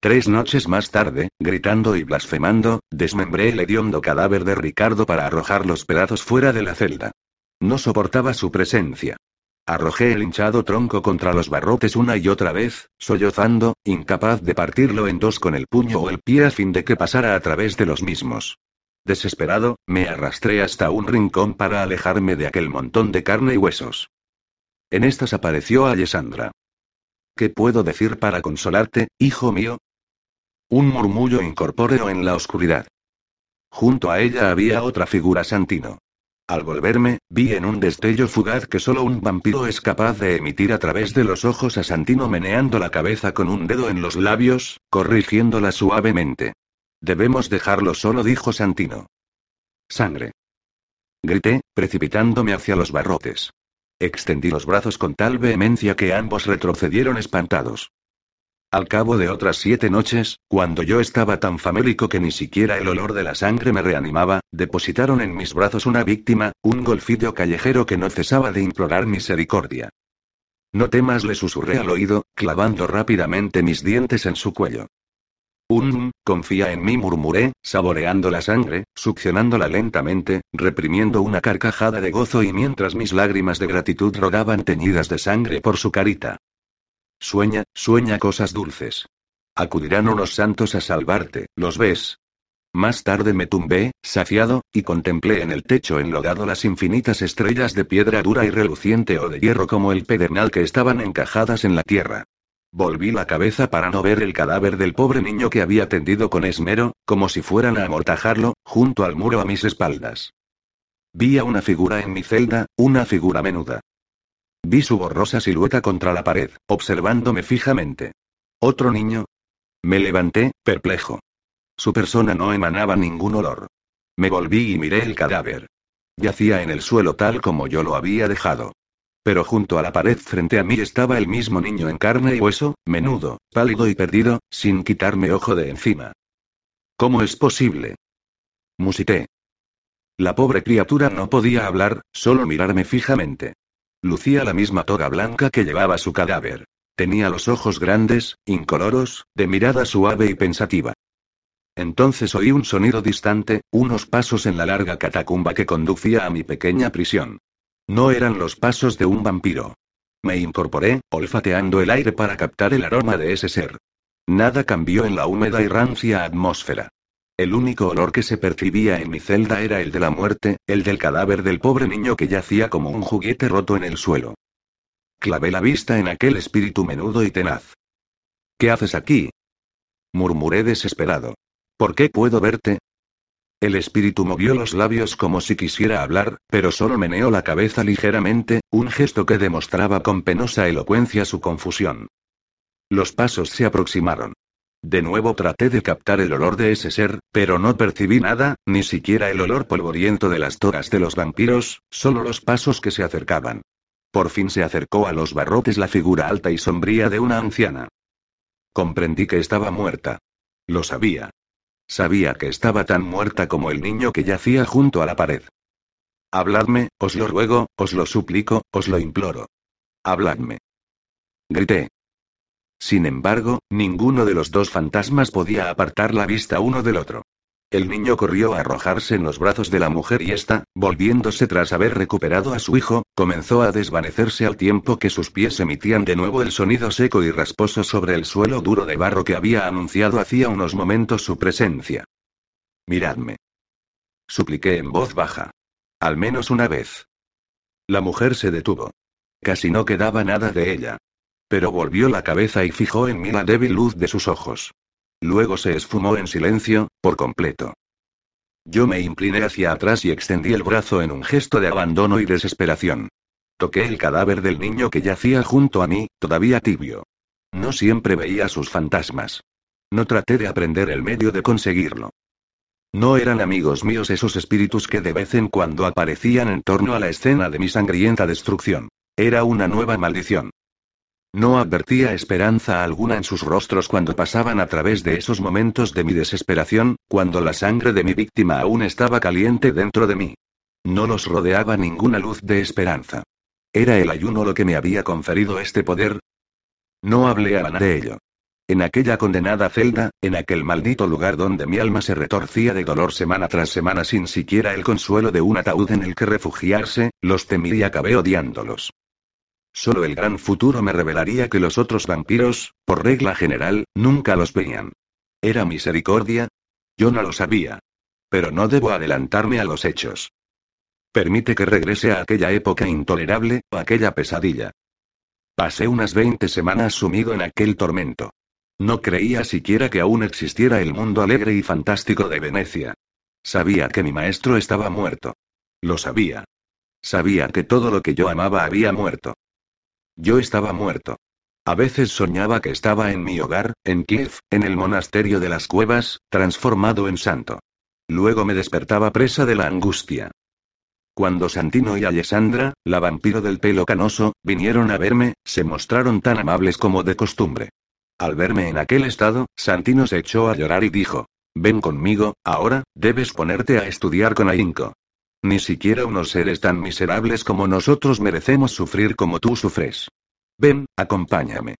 Tres noches más tarde, gritando y blasfemando, desmembré el hediondo cadáver de Ricardo para arrojar los pedazos fuera de la celda. No soportaba su presencia. Arrojé el hinchado tronco contra los barrotes una y otra vez, sollozando, incapaz de partirlo en dos con el puño o el pie a fin de que pasara a través de los mismos. Desesperado, me arrastré hasta un rincón para alejarme de aquel montón de carne y huesos. En estas apareció Alessandra. ¿Qué puedo decir para consolarte, hijo mío? Un murmullo incorpóreo en la oscuridad. Junto a ella había otra figura Santino. Al volverme, vi en un destello fugaz que solo un vampiro es capaz de emitir a través de los ojos a Santino meneando la cabeza con un dedo en los labios, corrigiéndola suavemente. Debemos dejarlo solo, dijo Santino. Sangre. Grité, precipitándome hacia los barrotes. Extendí los brazos con tal vehemencia que ambos retrocedieron espantados. Al cabo de otras siete noches, cuando yo estaba tan famélico que ni siquiera el olor de la sangre me reanimaba, depositaron en mis brazos una víctima, un golfillo callejero que no cesaba de implorar misericordia. No temas, le susurré al oído, clavando rápidamente mis dientes en su cuello. Un, confía en mí, murmuré, saboreando la sangre, succionándola lentamente, reprimiendo una carcajada de gozo y mientras mis lágrimas de gratitud rodaban teñidas de sangre por su carita. Sueña, sueña cosas dulces. Acudirán unos santos a salvarte, ¿los ves? Más tarde me tumbé, saciado, y contemplé en el techo enlodado las infinitas estrellas de piedra dura y reluciente o de hierro como el pedernal que estaban encajadas en la tierra. Volví la cabeza para no ver el cadáver del pobre niño que había tendido con esmero, como si fueran a amortajarlo, junto al muro a mis espaldas. Vi a una figura en mi celda, una figura menuda. Vi su borrosa silueta contra la pared, observándome fijamente. ¿Otro niño? Me levanté, perplejo. Su persona no emanaba ningún olor. Me volví y miré el cadáver. Yacía en el suelo tal como yo lo había dejado. Pero junto a la pared frente a mí estaba el mismo niño en carne y hueso, menudo, pálido y perdido, sin quitarme ojo de encima. ¿Cómo es posible? Musité. La pobre criatura no podía hablar, solo mirarme fijamente. Lucía la misma toga blanca que llevaba su cadáver. Tenía los ojos grandes, incoloros, de mirada suave y pensativa. Entonces oí un sonido distante, unos pasos en la larga catacumba que conducía a mi pequeña prisión. No eran los pasos de un vampiro. Me incorporé, olfateando el aire para captar el aroma de ese ser. Nada cambió en la húmeda y rancia atmósfera. El único olor que se percibía en mi celda era el de la muerte, el del cadáver del pobre niño que yacía como un juguete roto en el suelo. Clavé la vista en aquel espíritu menudo y tenaz. ¿Qué haces aquí? murmuré desesperado. ¿Por qué puedo verte? El espíritu movió los labios como si quisiera hablar, pero solo meneó la cabeza ligeramente, un gesto que demostraba con penosa elocuencia su confusión. Los pasos se aproximaron. De nuevo traté de captar el olor de ese ser, pero no percibí nada, ni siquiera el olor polvoriento de las toras de los vampiros, solo los pasos que se acercaban. Por fin se acercó a los barrotes la figura alta y sombría de una anciana. Comprendí que estaba muerta. Lo sabía. Sabía que estaba tan muerta como el niño que yacía junto a la pared. Habladme, os lo ruego, os lo suplico, os lo imploro. Habladme. Grité. Sin embargo, ninguno de los dos fantasmas podía apartar la vista uno del otro. El niño corrió a arrojarse en los brazos de la mujer y ésta, volviéndose tras haber recuperado a su hijo, comenzó a desvanecerse al tiempo que sus pies emitían de nuevo el sonido seco y rasposo sobre el suelo duro de barro que había anunciado hacía unos momentos su presencia. Miradme. Supliqué en voz baja. Al menos una vez. La mujer se detuvo. Casi no quedaba nada de ella. Pero volvió la cabeza y fijó en mí la débil luz de sus ojos. Luego se esfumó en silencio, por completo. Yo me incliné hacia atrás y extendí el brazo en un gesto de abandono y desesperación. Toqué el cadáver del niño que yacía junto a mí, todavía tibio. No siempre veía sus fantasmas. No traté de aprender el medio de conseguirlo. No eran amigos míos esos espíritus que de vez en cuando aparecían en torno a la escena de mi sangrienta destrucción. Era una nueva maldición. No advertía esperanza alguna en sus rostros cuando pasaban a través de esos momentos de mi desesperación, cuando la sangre de mi víctima aún estaba caliente dentro de mí. No los rodeaba ninguna luz de esperanza. ¿Era el ayuno lo que me había conferido este poder? No hablé a de ello. En aquella condenada celda, en aquel maldito lugar donde mi alma se retorcía de dolor semana tras semana sin siquiera el consuelo de un ataúd en el que refugiarse, los temí y acabé odiándolos. Solo el gran futuro me revelaría que los otros vampiros, por regla general, nunca los veían. ¿Era misericordia? Yo no lo sabía. Pero no debo adelantarme a los hechos. Permite que regrese a aquella época intolerable, o aquella pesadilla. Pasé unas veinte semanas sumido en aquel tormento. No creía siquiera que aún existiera el mundo alegre y fantástico de Venecia. Sabía que mi maestro estaba muerto. Lo sabía. Sabía que todo lo que yo amaba había muerto. Yo estaba muerto. A veces soñaba que estaba en mi hogar, en Kiev, en el monasterio de las cuevas, transformado en santo. Luego me despertaba presa de la angustia. Cuando Santino y Alessandra, la vampiro del pelo canoso, vinieron a verme, se mostraron tan amables como de costumbre. Al verme en aquel estado, Santino se echó a llorar y dijo, Ven conmigo, ahora, debes ponerte a estudiar con ahínco. Ni siquiera unos seres tan miserables como nosotros merecemos sufrir como tú sufres. Ven, acompáñame.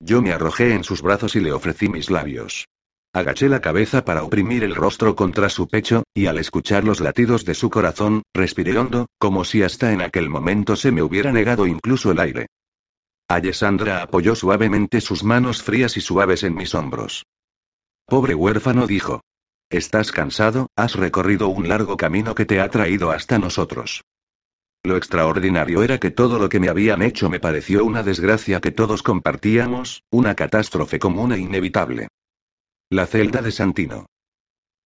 Yo me arrojé en sus brazos y le ofrecí mis labios. Agaché la cabeza para oprimir el rostro contra su pecho, y al escuchar los latidos de su corazón, respiré hondo, como si hasta en aquel momento se me hubiera negado incluso el aire. Alessandra apoyó suavemente sus manos frías y suaves en mis hombros. Pobre huérfano dijo. Estás cansado, has recorrido un largo camino que te ha traído hasta nosotros. Lo extraordinario era que todo lo que me habían hecho me pareció una desgracia que todos compartíamos, una catástrofe común e inevitable. La celda de Santino.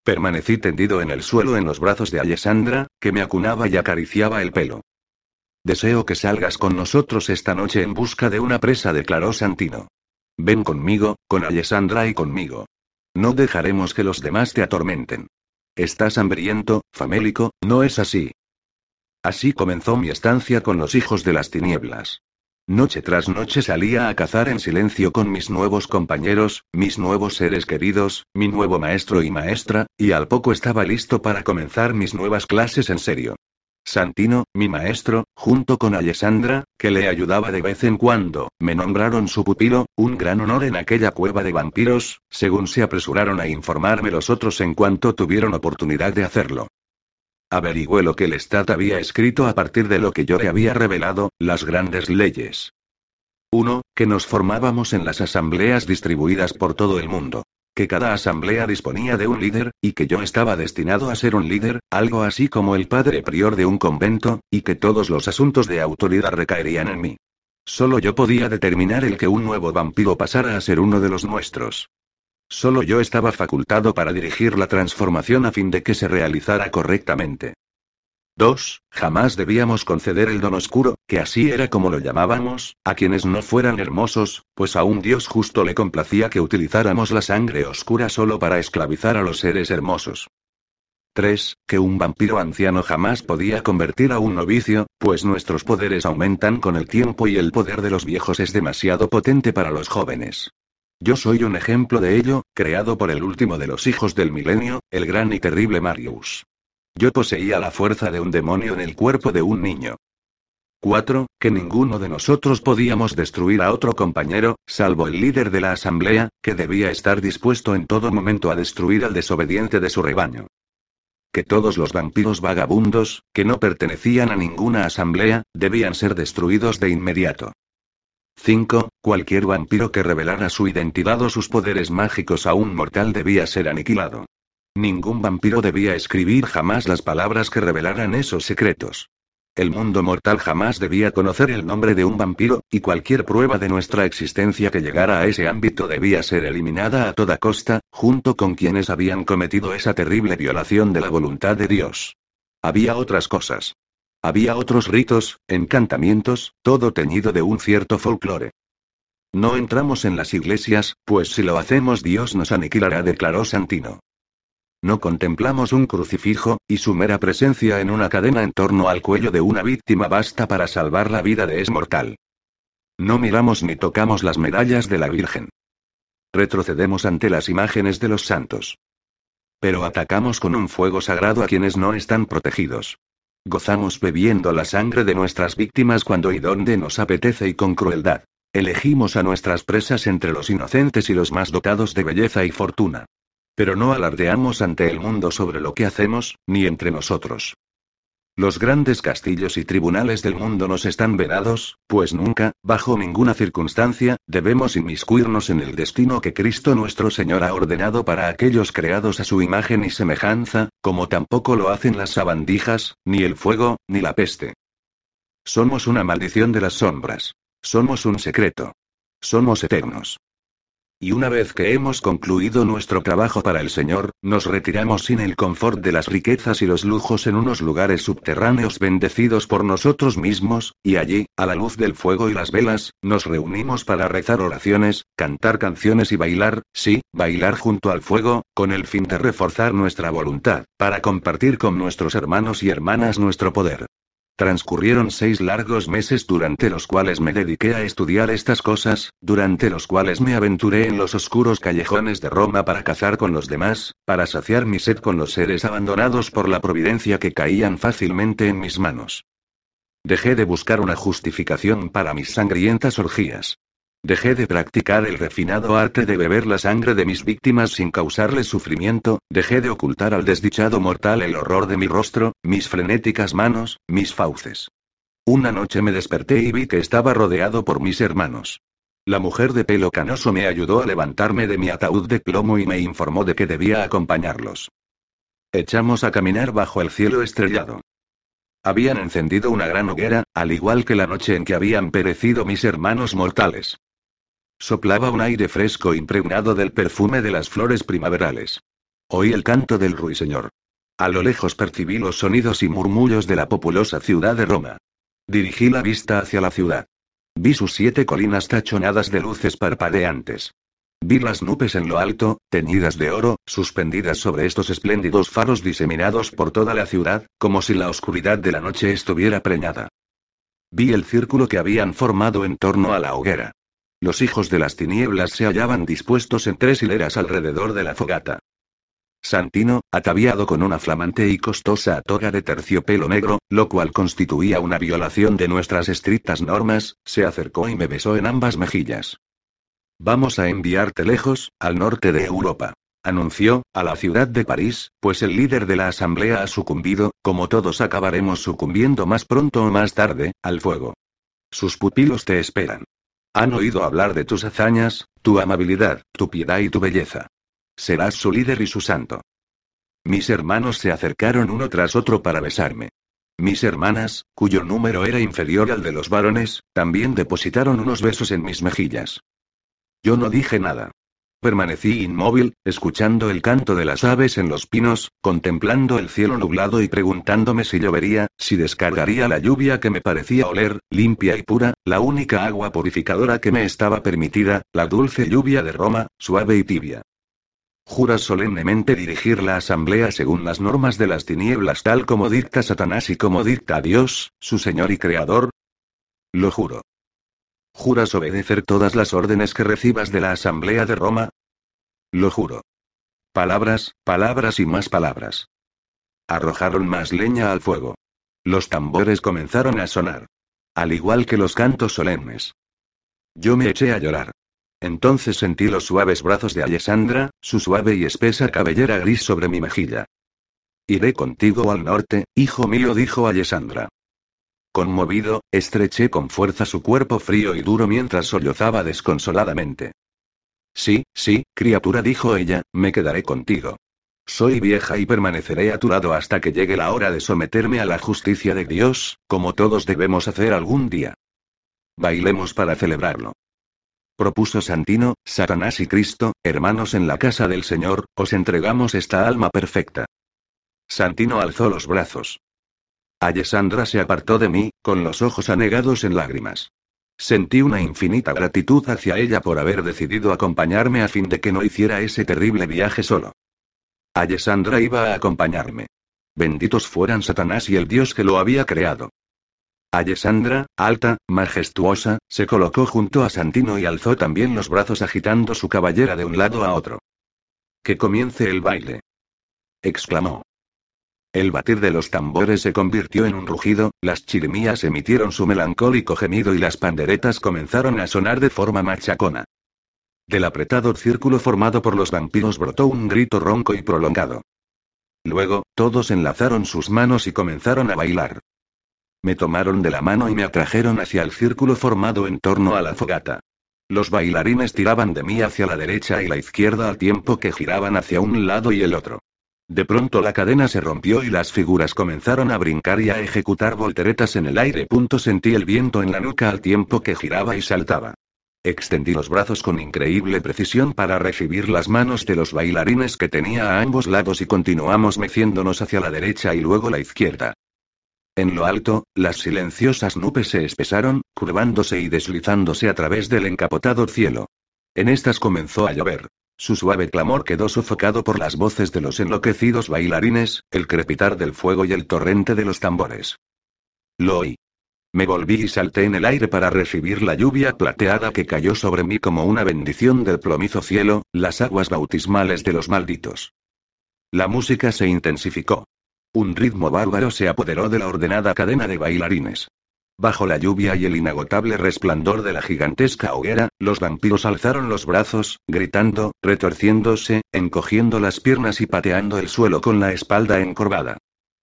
Permanecí tendido en el suelo en los brazos de Alessandra, que me acunaba y acariciaba el pelo. Deseo que salgas con nosotros esta noche en busca de una presa, declaró Santino. Ven conmigo, con Alessandra y conmigo. No dejaremos que los demás te atormenten. Estás hambriento, famélico, ¿no es así? Así comenzó mi estancia con los hijos de las tinieblas. Noche tras noche salía a cazar en silencio con mis nuevos compañeros, mis nuevos seres queridos, mi nuevo maestro y maestra, y al poco estaba listo para comenzar mis nuevas clases en serio. Santino, mi maestro, junto con Alessandra, que le ayudaba de vez en cuando, me nombraron su pupilo, un gran honor en aquella cueva de vampiros, según se apresuraron a informarme los otros en cuanto tuvieron oportunidad de hacerlo. Averigüé lo que el Stat había escrito a partir de lo que yo le había revelado, las grandes leyes. 1. Que nos formábamos en las asambleas distribuidas por todo el mundo que cada asamblea disponía de un líder, y que yo estaba destinado a ser un líder, algo así como el padre prior de un convento, y que todos los asuntos de autoridad recaerían en mí. Solo yo podía determinar el que un nuevo vampiro pasara a ser uno de los nuestros. Solo yo estaba facultado para dirigir la transformación a fin de que se realizara correctamente. 2. Jamás debíamos conceder el don oscuro, que así era como lo llamábamos, a quienes no fueran hermosos, pues a un Dios justo le complacía que utilizáramos la sangre oscura solo para esclavizar a los seres hermosos. 3. Que un vampiro anciano jamás podía convertir a un novicio, pues nuestros poderes aumentan con el tiempo y el poder de los viejos es demasiado potente para los jóvenes. Yo soy un ejemplo de ello, creado por el último de los hijos del milenio, el gran y terrible Marius. Yo poseía la fuerza de un demonio en el cuerpo de un niño. 4. Que ninguno de nosotros podíamos destruir a otro compañero, salvo el líder de la asamblea, que debía estar dispuesto en todo momento a destruir al desobediente de su rebaño. Que todos los vampiros vagabundos, que no pertenecían a ninguna asamblea, debían ser destruidos de inmediato. 5. Cualquier vampiro que revelara su identidad o sus poderes mágicos a un mortal debía ser aniquilado. Ningún vampiro debía escribir jamás las palabras que revelaran esos secretos. El mundo mortal jamás debía conocer el nombre de un vampiro, y cualquier prueba de nuestra existencia que llegara a ese ámbito debía ser eliminada a toda costa, junto con quienes habían cometido esa terrible violación de la voluntad de Dios. Había otras cosas. Había otros ritos, encantamientos, todo teñido de un cierto folclore. No entramos en las iglesias, pues si lo hacemos Dios nos aniquilará, declaró Santino. No contemplamos un crucifijo, y su mera presencia en una cadena en torno al cuello de una víctima basta para salvar la vida de es mortal. No miramos ni tocamos las medallas de la Virgen. Retrocedemos ante las imágenes de los santos. Pero atacamos con un fuego sagrado a quienes no están protegidos. Gozamos bebiendo la sangre de nuestras víctimas cuando y donde nos apetece y con crueldad. Elegimos a nuestras presas entre los inocentes y los más dotados de belleza y fortuna. Pero no alardeamos ante el mundo sobre lo que hacemos, ni entre nosotros. Los grandes castillos y tribunales del mundo nos están vedados, pues nunca, bajo ninguna circunstancia, debemos inmiscuirnos en el destino que Cristo nuestro Señor ha ordenado para aquellos creados a su imagen y semejanza, como tampoco lo hacen las sabandijas, ni el fuego, ni la peste. Somos una maldición de las sombras. Somos un secreto. Somos eternos. Y una vez que hemos concluido nuestro trabajo para el Señor, nos retiramos sin el confort de las riquezas y los lujos en unos lugares subterráneos bendecidos por nosotros mismos, y allí, a la luz del fuego y las velas, nos reunimos para rezar oraciones, cantar canciones y bailar, sí, bailar junto al fuego, con el fin de reforzar nuestra voluntad, para compartir con nuestros hermanos y hermanas nuestro poder. Transcurrieron seis largos meses durante los cuales me dediqué a estudiar estas cosas, durante los cuales me aventuré en los oscuros callejones de Roma para cazar con los demás, para saciar mi sed con los seres abandonados por la providencia que caían fácilmente en mis manos. Dejé de buscar una justificación para mis sangrientas orgías. Dejé de practicar el refinado arte de beber la sangre de mis víctimas sin causarles sufrimiento, dejé de ocultar al desdichado mortal el horror de mi rostro, mis frenéticas manos, mis fauces. Una noche me desperté y vi que estaba rodeado por mis hermanos. La mujer de pelo canoso me ayudó a levantarme de mi ataúd de plomo y me informó de que debía acompañarlos. Echamos a caminar bajo el cielo estrellado. Habían encendido una gran hoguera, al igual que la noche en que habían perecido mis hermanos mortales. Soplaba un aire fresco impregnado del perfume de las flores primaverales. Oí el canto del ruiseñor. A lo lejos percibí los sonidos y murmullos de la populosa ciudad de Roma. Dirigí la vista hacia la ciudad. Vi sus siete colinas tachonadas de luces parpadeantes. Vi las nubes en lo alto, teñidas de oro, suspendidas sobre estos espléndidos faros diseminados por toda la ciudad, como si la oscuridad de la noche estuviera preñada. Vi el círculo que habían formado en torno a la hoguera. Los hijos de las tinieblas se hallaban dispuestos en tres hileras alrededor de la fogata. Santino, ataviado con una flamante y costosa toga de terciopelo negro, lo cual constituía una violación de nuestras estrictas normas, se acercó y me besó en ambas mejillas. Vamos a enviarte lejos, al norte de Europa. Anunció, a la ciudad de París, pues el líder de la asamblea ha sucumbido, como todos acabaremos sucumbiendo más pronto o más tarde, al fuego. Sus pupilos te esperan. Han oído hablar de tus hazañas, tu amabilidad, tu piedad y tu belleza. Serás su líder y su santo. Mis hermanos se acercaron uno tras otro para besarme. Mis hermanas, cuyo número era inferior al de los varones, también depositaron unos besos en mis mejillas. Yo no dije nada. Permanecí inmóvil, escuchando el canto de las aves en los pinos, contemplando el cielo nublado y preguntándome si llovería, si descargaría la lluvia que me parecía oler, limpia y pura, la única agua purificadora que me estaba permitida, la dulce lluvia de Roma, suave y tibia. ¿Juras solemnemente dirigir la asamblea según las normas de las tinieblas tal como dicta Satanás y como dicta Dios, su Señor y Creador? Lo juro. ¿Juras obedecer todas las órdenes que recibas de la Asamblea de Roma? Lo juro. Palabras, palabras y más palabras. Arrojaron más leña al fuego. Los tambores comenzaron a sonar. Al igual que los cantos solemnes. Yo me eché a llorar. Entonces sentí los suaves brazos de Alessandra, su suave y espesa cabellera gris sobre mi mejilla. Iré contigo al norte, hijo mío, dijo Alessandra. Conmovido, estreché con fuerza su cuerpo frío y duro mientras sollozaba desconsoladamente. Sí, sí, criatura, dijo ella, me quedaré contigo. Soy vieja y permaneceré a tu lado hasta que llegue la hora de someterme a la justicia de Dios, como todos debemos hacer algún día. Bailemos para celebrarlo. Propuso Santino, Satanás y Cristo, hermanos en la casa del Señor, os entregamos esta alma perfecta. Santino alzó los brazos. Alessandra se apartó de mí, con los ojos anegados en lágrimas. Sentí una infinita gratitud hacia ella por haber decidido acompañarme a fin de que no hiciera ese terrible viaje solo. Alessandra iba a acompañarme. Benditos fueran Satanás y el Dios que lo había creado. Alessandra, alta, majestuosa, se colocó junto a Santino y alzó también los brazos agitando su caballera de un lado a otro. Que comience el baile. exclamó. El batir de los tambores se convirtió en un rugido, las chirimías emitieron su melancólico gemido y las panderetas comenzaron a sonar de forma machacona. Del apretado círculo formado por los vampiros brotó un grito ronco y prolongado. Luego, todos enlazaron sus manos y comenzaron a bailar. Me tomaron de la mano y me atrajeron hacia el círculo formado en torno a la fogata. Los bailarines tiraban de mí hacia la derecha y la izquierda al tiempo que giraban hacia un lado y el otro. De pronto la cadena se rompió y las figuras comenzaron a brincar y a ejecutar volteretas en el aire. Sentí el viento en la nuca al tiempo que giraba y saltaba. Extendí los brazos con increíble precisión para recibir las manos de los bailarines que tenía a ambos lados y continuamos meciéndonos hacia la derecha y luego la izquierda. En lo alto, las silenciosas nubes se espesaron, curvándose y deslizándose a través del encapotado cielo. En estas comenzó a llover. Su suave clamor quedó sofocado por las voces de los enloquecidos bailarines, el crepitar del fuego y el torrente de los tambores. Lo oí. Me volví y salté en el aire para recibir la lluvia plateada que cayó sobre mí como una bendición del plomizo cielo, las aguas bautismales de los malditos. La música se intensificó. Un ritmo bárbaro se apoderó de la ordenada cadena de bailarines. Bajo la lluvia y el inagotable resplandor de la gigantesca hoguera, los vampiros alzaron los brazos, gritando, retorciéndose, encogiendo las piernas y pateando el suelo con la espalda encorvada.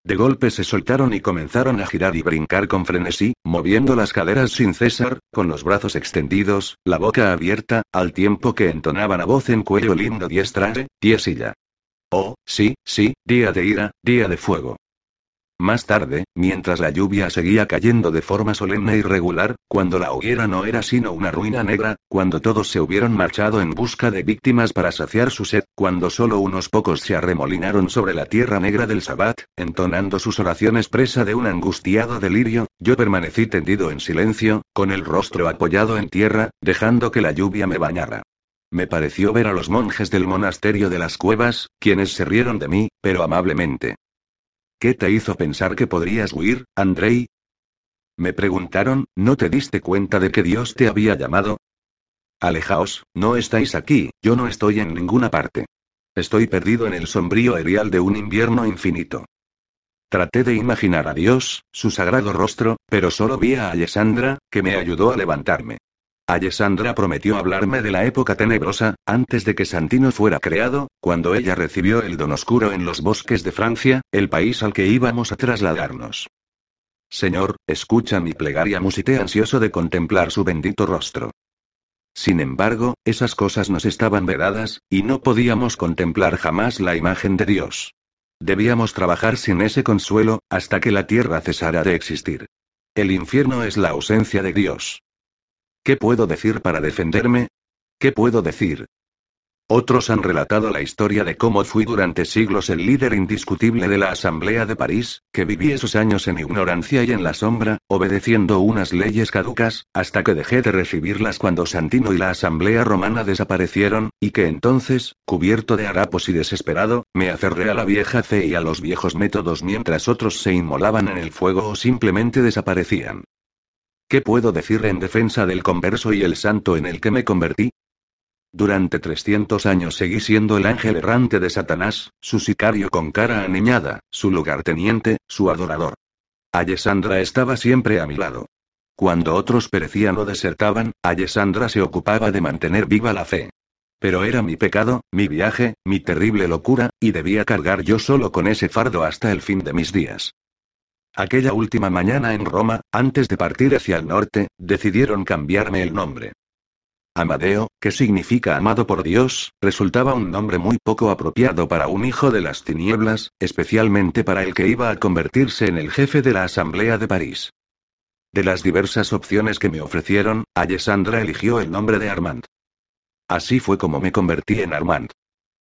De golpe se soltaron y comenzaron a girar y brincar con frenesí, moviendo las caderas sin cesar, con los brazos extendidos, la boca abierta, al tiempo que entonaban a voz en cuello lindo diestrare, diesilla. Oh, sí, sí, día de ira, día de fuego. Más tarde, mientras la lluvia seguía cayendo de forma solemne y regular, cuando la hoguera no era sino una ruina negra, cuando todos se hubieron marchado en busca de víctimas para saciar su sed, cuando solo unos pocos se arremolinaron sobre la tierra negra del Sabbat, entonando sus oraciones presa de un angustiado delirio, yo permanecí tendido en silencio, con el rostro apoyado en tierra, dejando que la lluvia me bañara. Me pareció ver a los monjes del monasterio de las cuevas, quienes se rieron de mí, pero amablemente. ¿Qué te hizo pensar que podrías huir, Andrei? Me preguntaron, ¿no te diste cuenta de que Dios te había llamado? Alejaos, no estáis aquí, yo no estoy en ninguna parte. Estoy perdido en el sombrío erial de un invierno infinito. Traté de imaginar a Dios, su sagrado rostro, pero solo vi a Alessandra, que me ayudó a levantarme. Alessandra prometió hablarme de la época tenebrosa, antes de que Santino fuera creado, cuando ella recibió el don oscuro en los bosques de Francia, el país al que íbamos a trasladarnos. Señor, escucha mi plegaria, musité ansioso de contemplar su bendito rostro. Sin embargo, esas cosas nos estaban vedadas, y no podíamos contemplar jamás la imagen de Dios. Debíamos trabajar sin ese consuelo, hasta que la tierra cesara de existir. El infierno es la ausencia de Dios. ¿Qué puedo decir para defenderme? ¿Qué puedo decir? Otros han relatado la historia de cómo fui durante siglos el líder indiscutible de la Asamblea de París, que viví esos años en ignorancia y en la sombra, obedeciendo unas leyes caducas, hasta que dejé de recibirlas cuando Santino y la Asamblea Romana desaparecieron, y que entonces, cubierto de harapos y desesperado, me aferré a la vieja fe y a los viejos métodos mientras otros se inmolaban en el fuego o simplemente desaparecían. ¿Qué puedo decir en defensa del converso y el santo en el que me convertí? Durante 300 años seguí siendo el ángel errante de Satanás, su sicario con cara aniñada, su lugarteniente, su adorador. Alessandra estaba siempre a mi lado. Cuando otros perecían o desertaban, Alessandra se ocupaba de mantener viva la fe. Pero era mi pecado, mi viaje, mi terrible locura, y debía cargar yo solo con ese fardo hasta el fin de mis días. Aquella última mañana en Roma, antes de partir hacia el norte, decidieron cambiarme el nombre. Amadeo, que significa amado por Dios, resultaba un nombre muy poco apropiado para un hijo de las tinieblas, especialmente para el que iba a convertirse en el jefe de la Asamblea de París. De las diversas opciones que me ofrecieron, Alessandra eligió el nombre de Armand. Así fue como me convertí en Armand.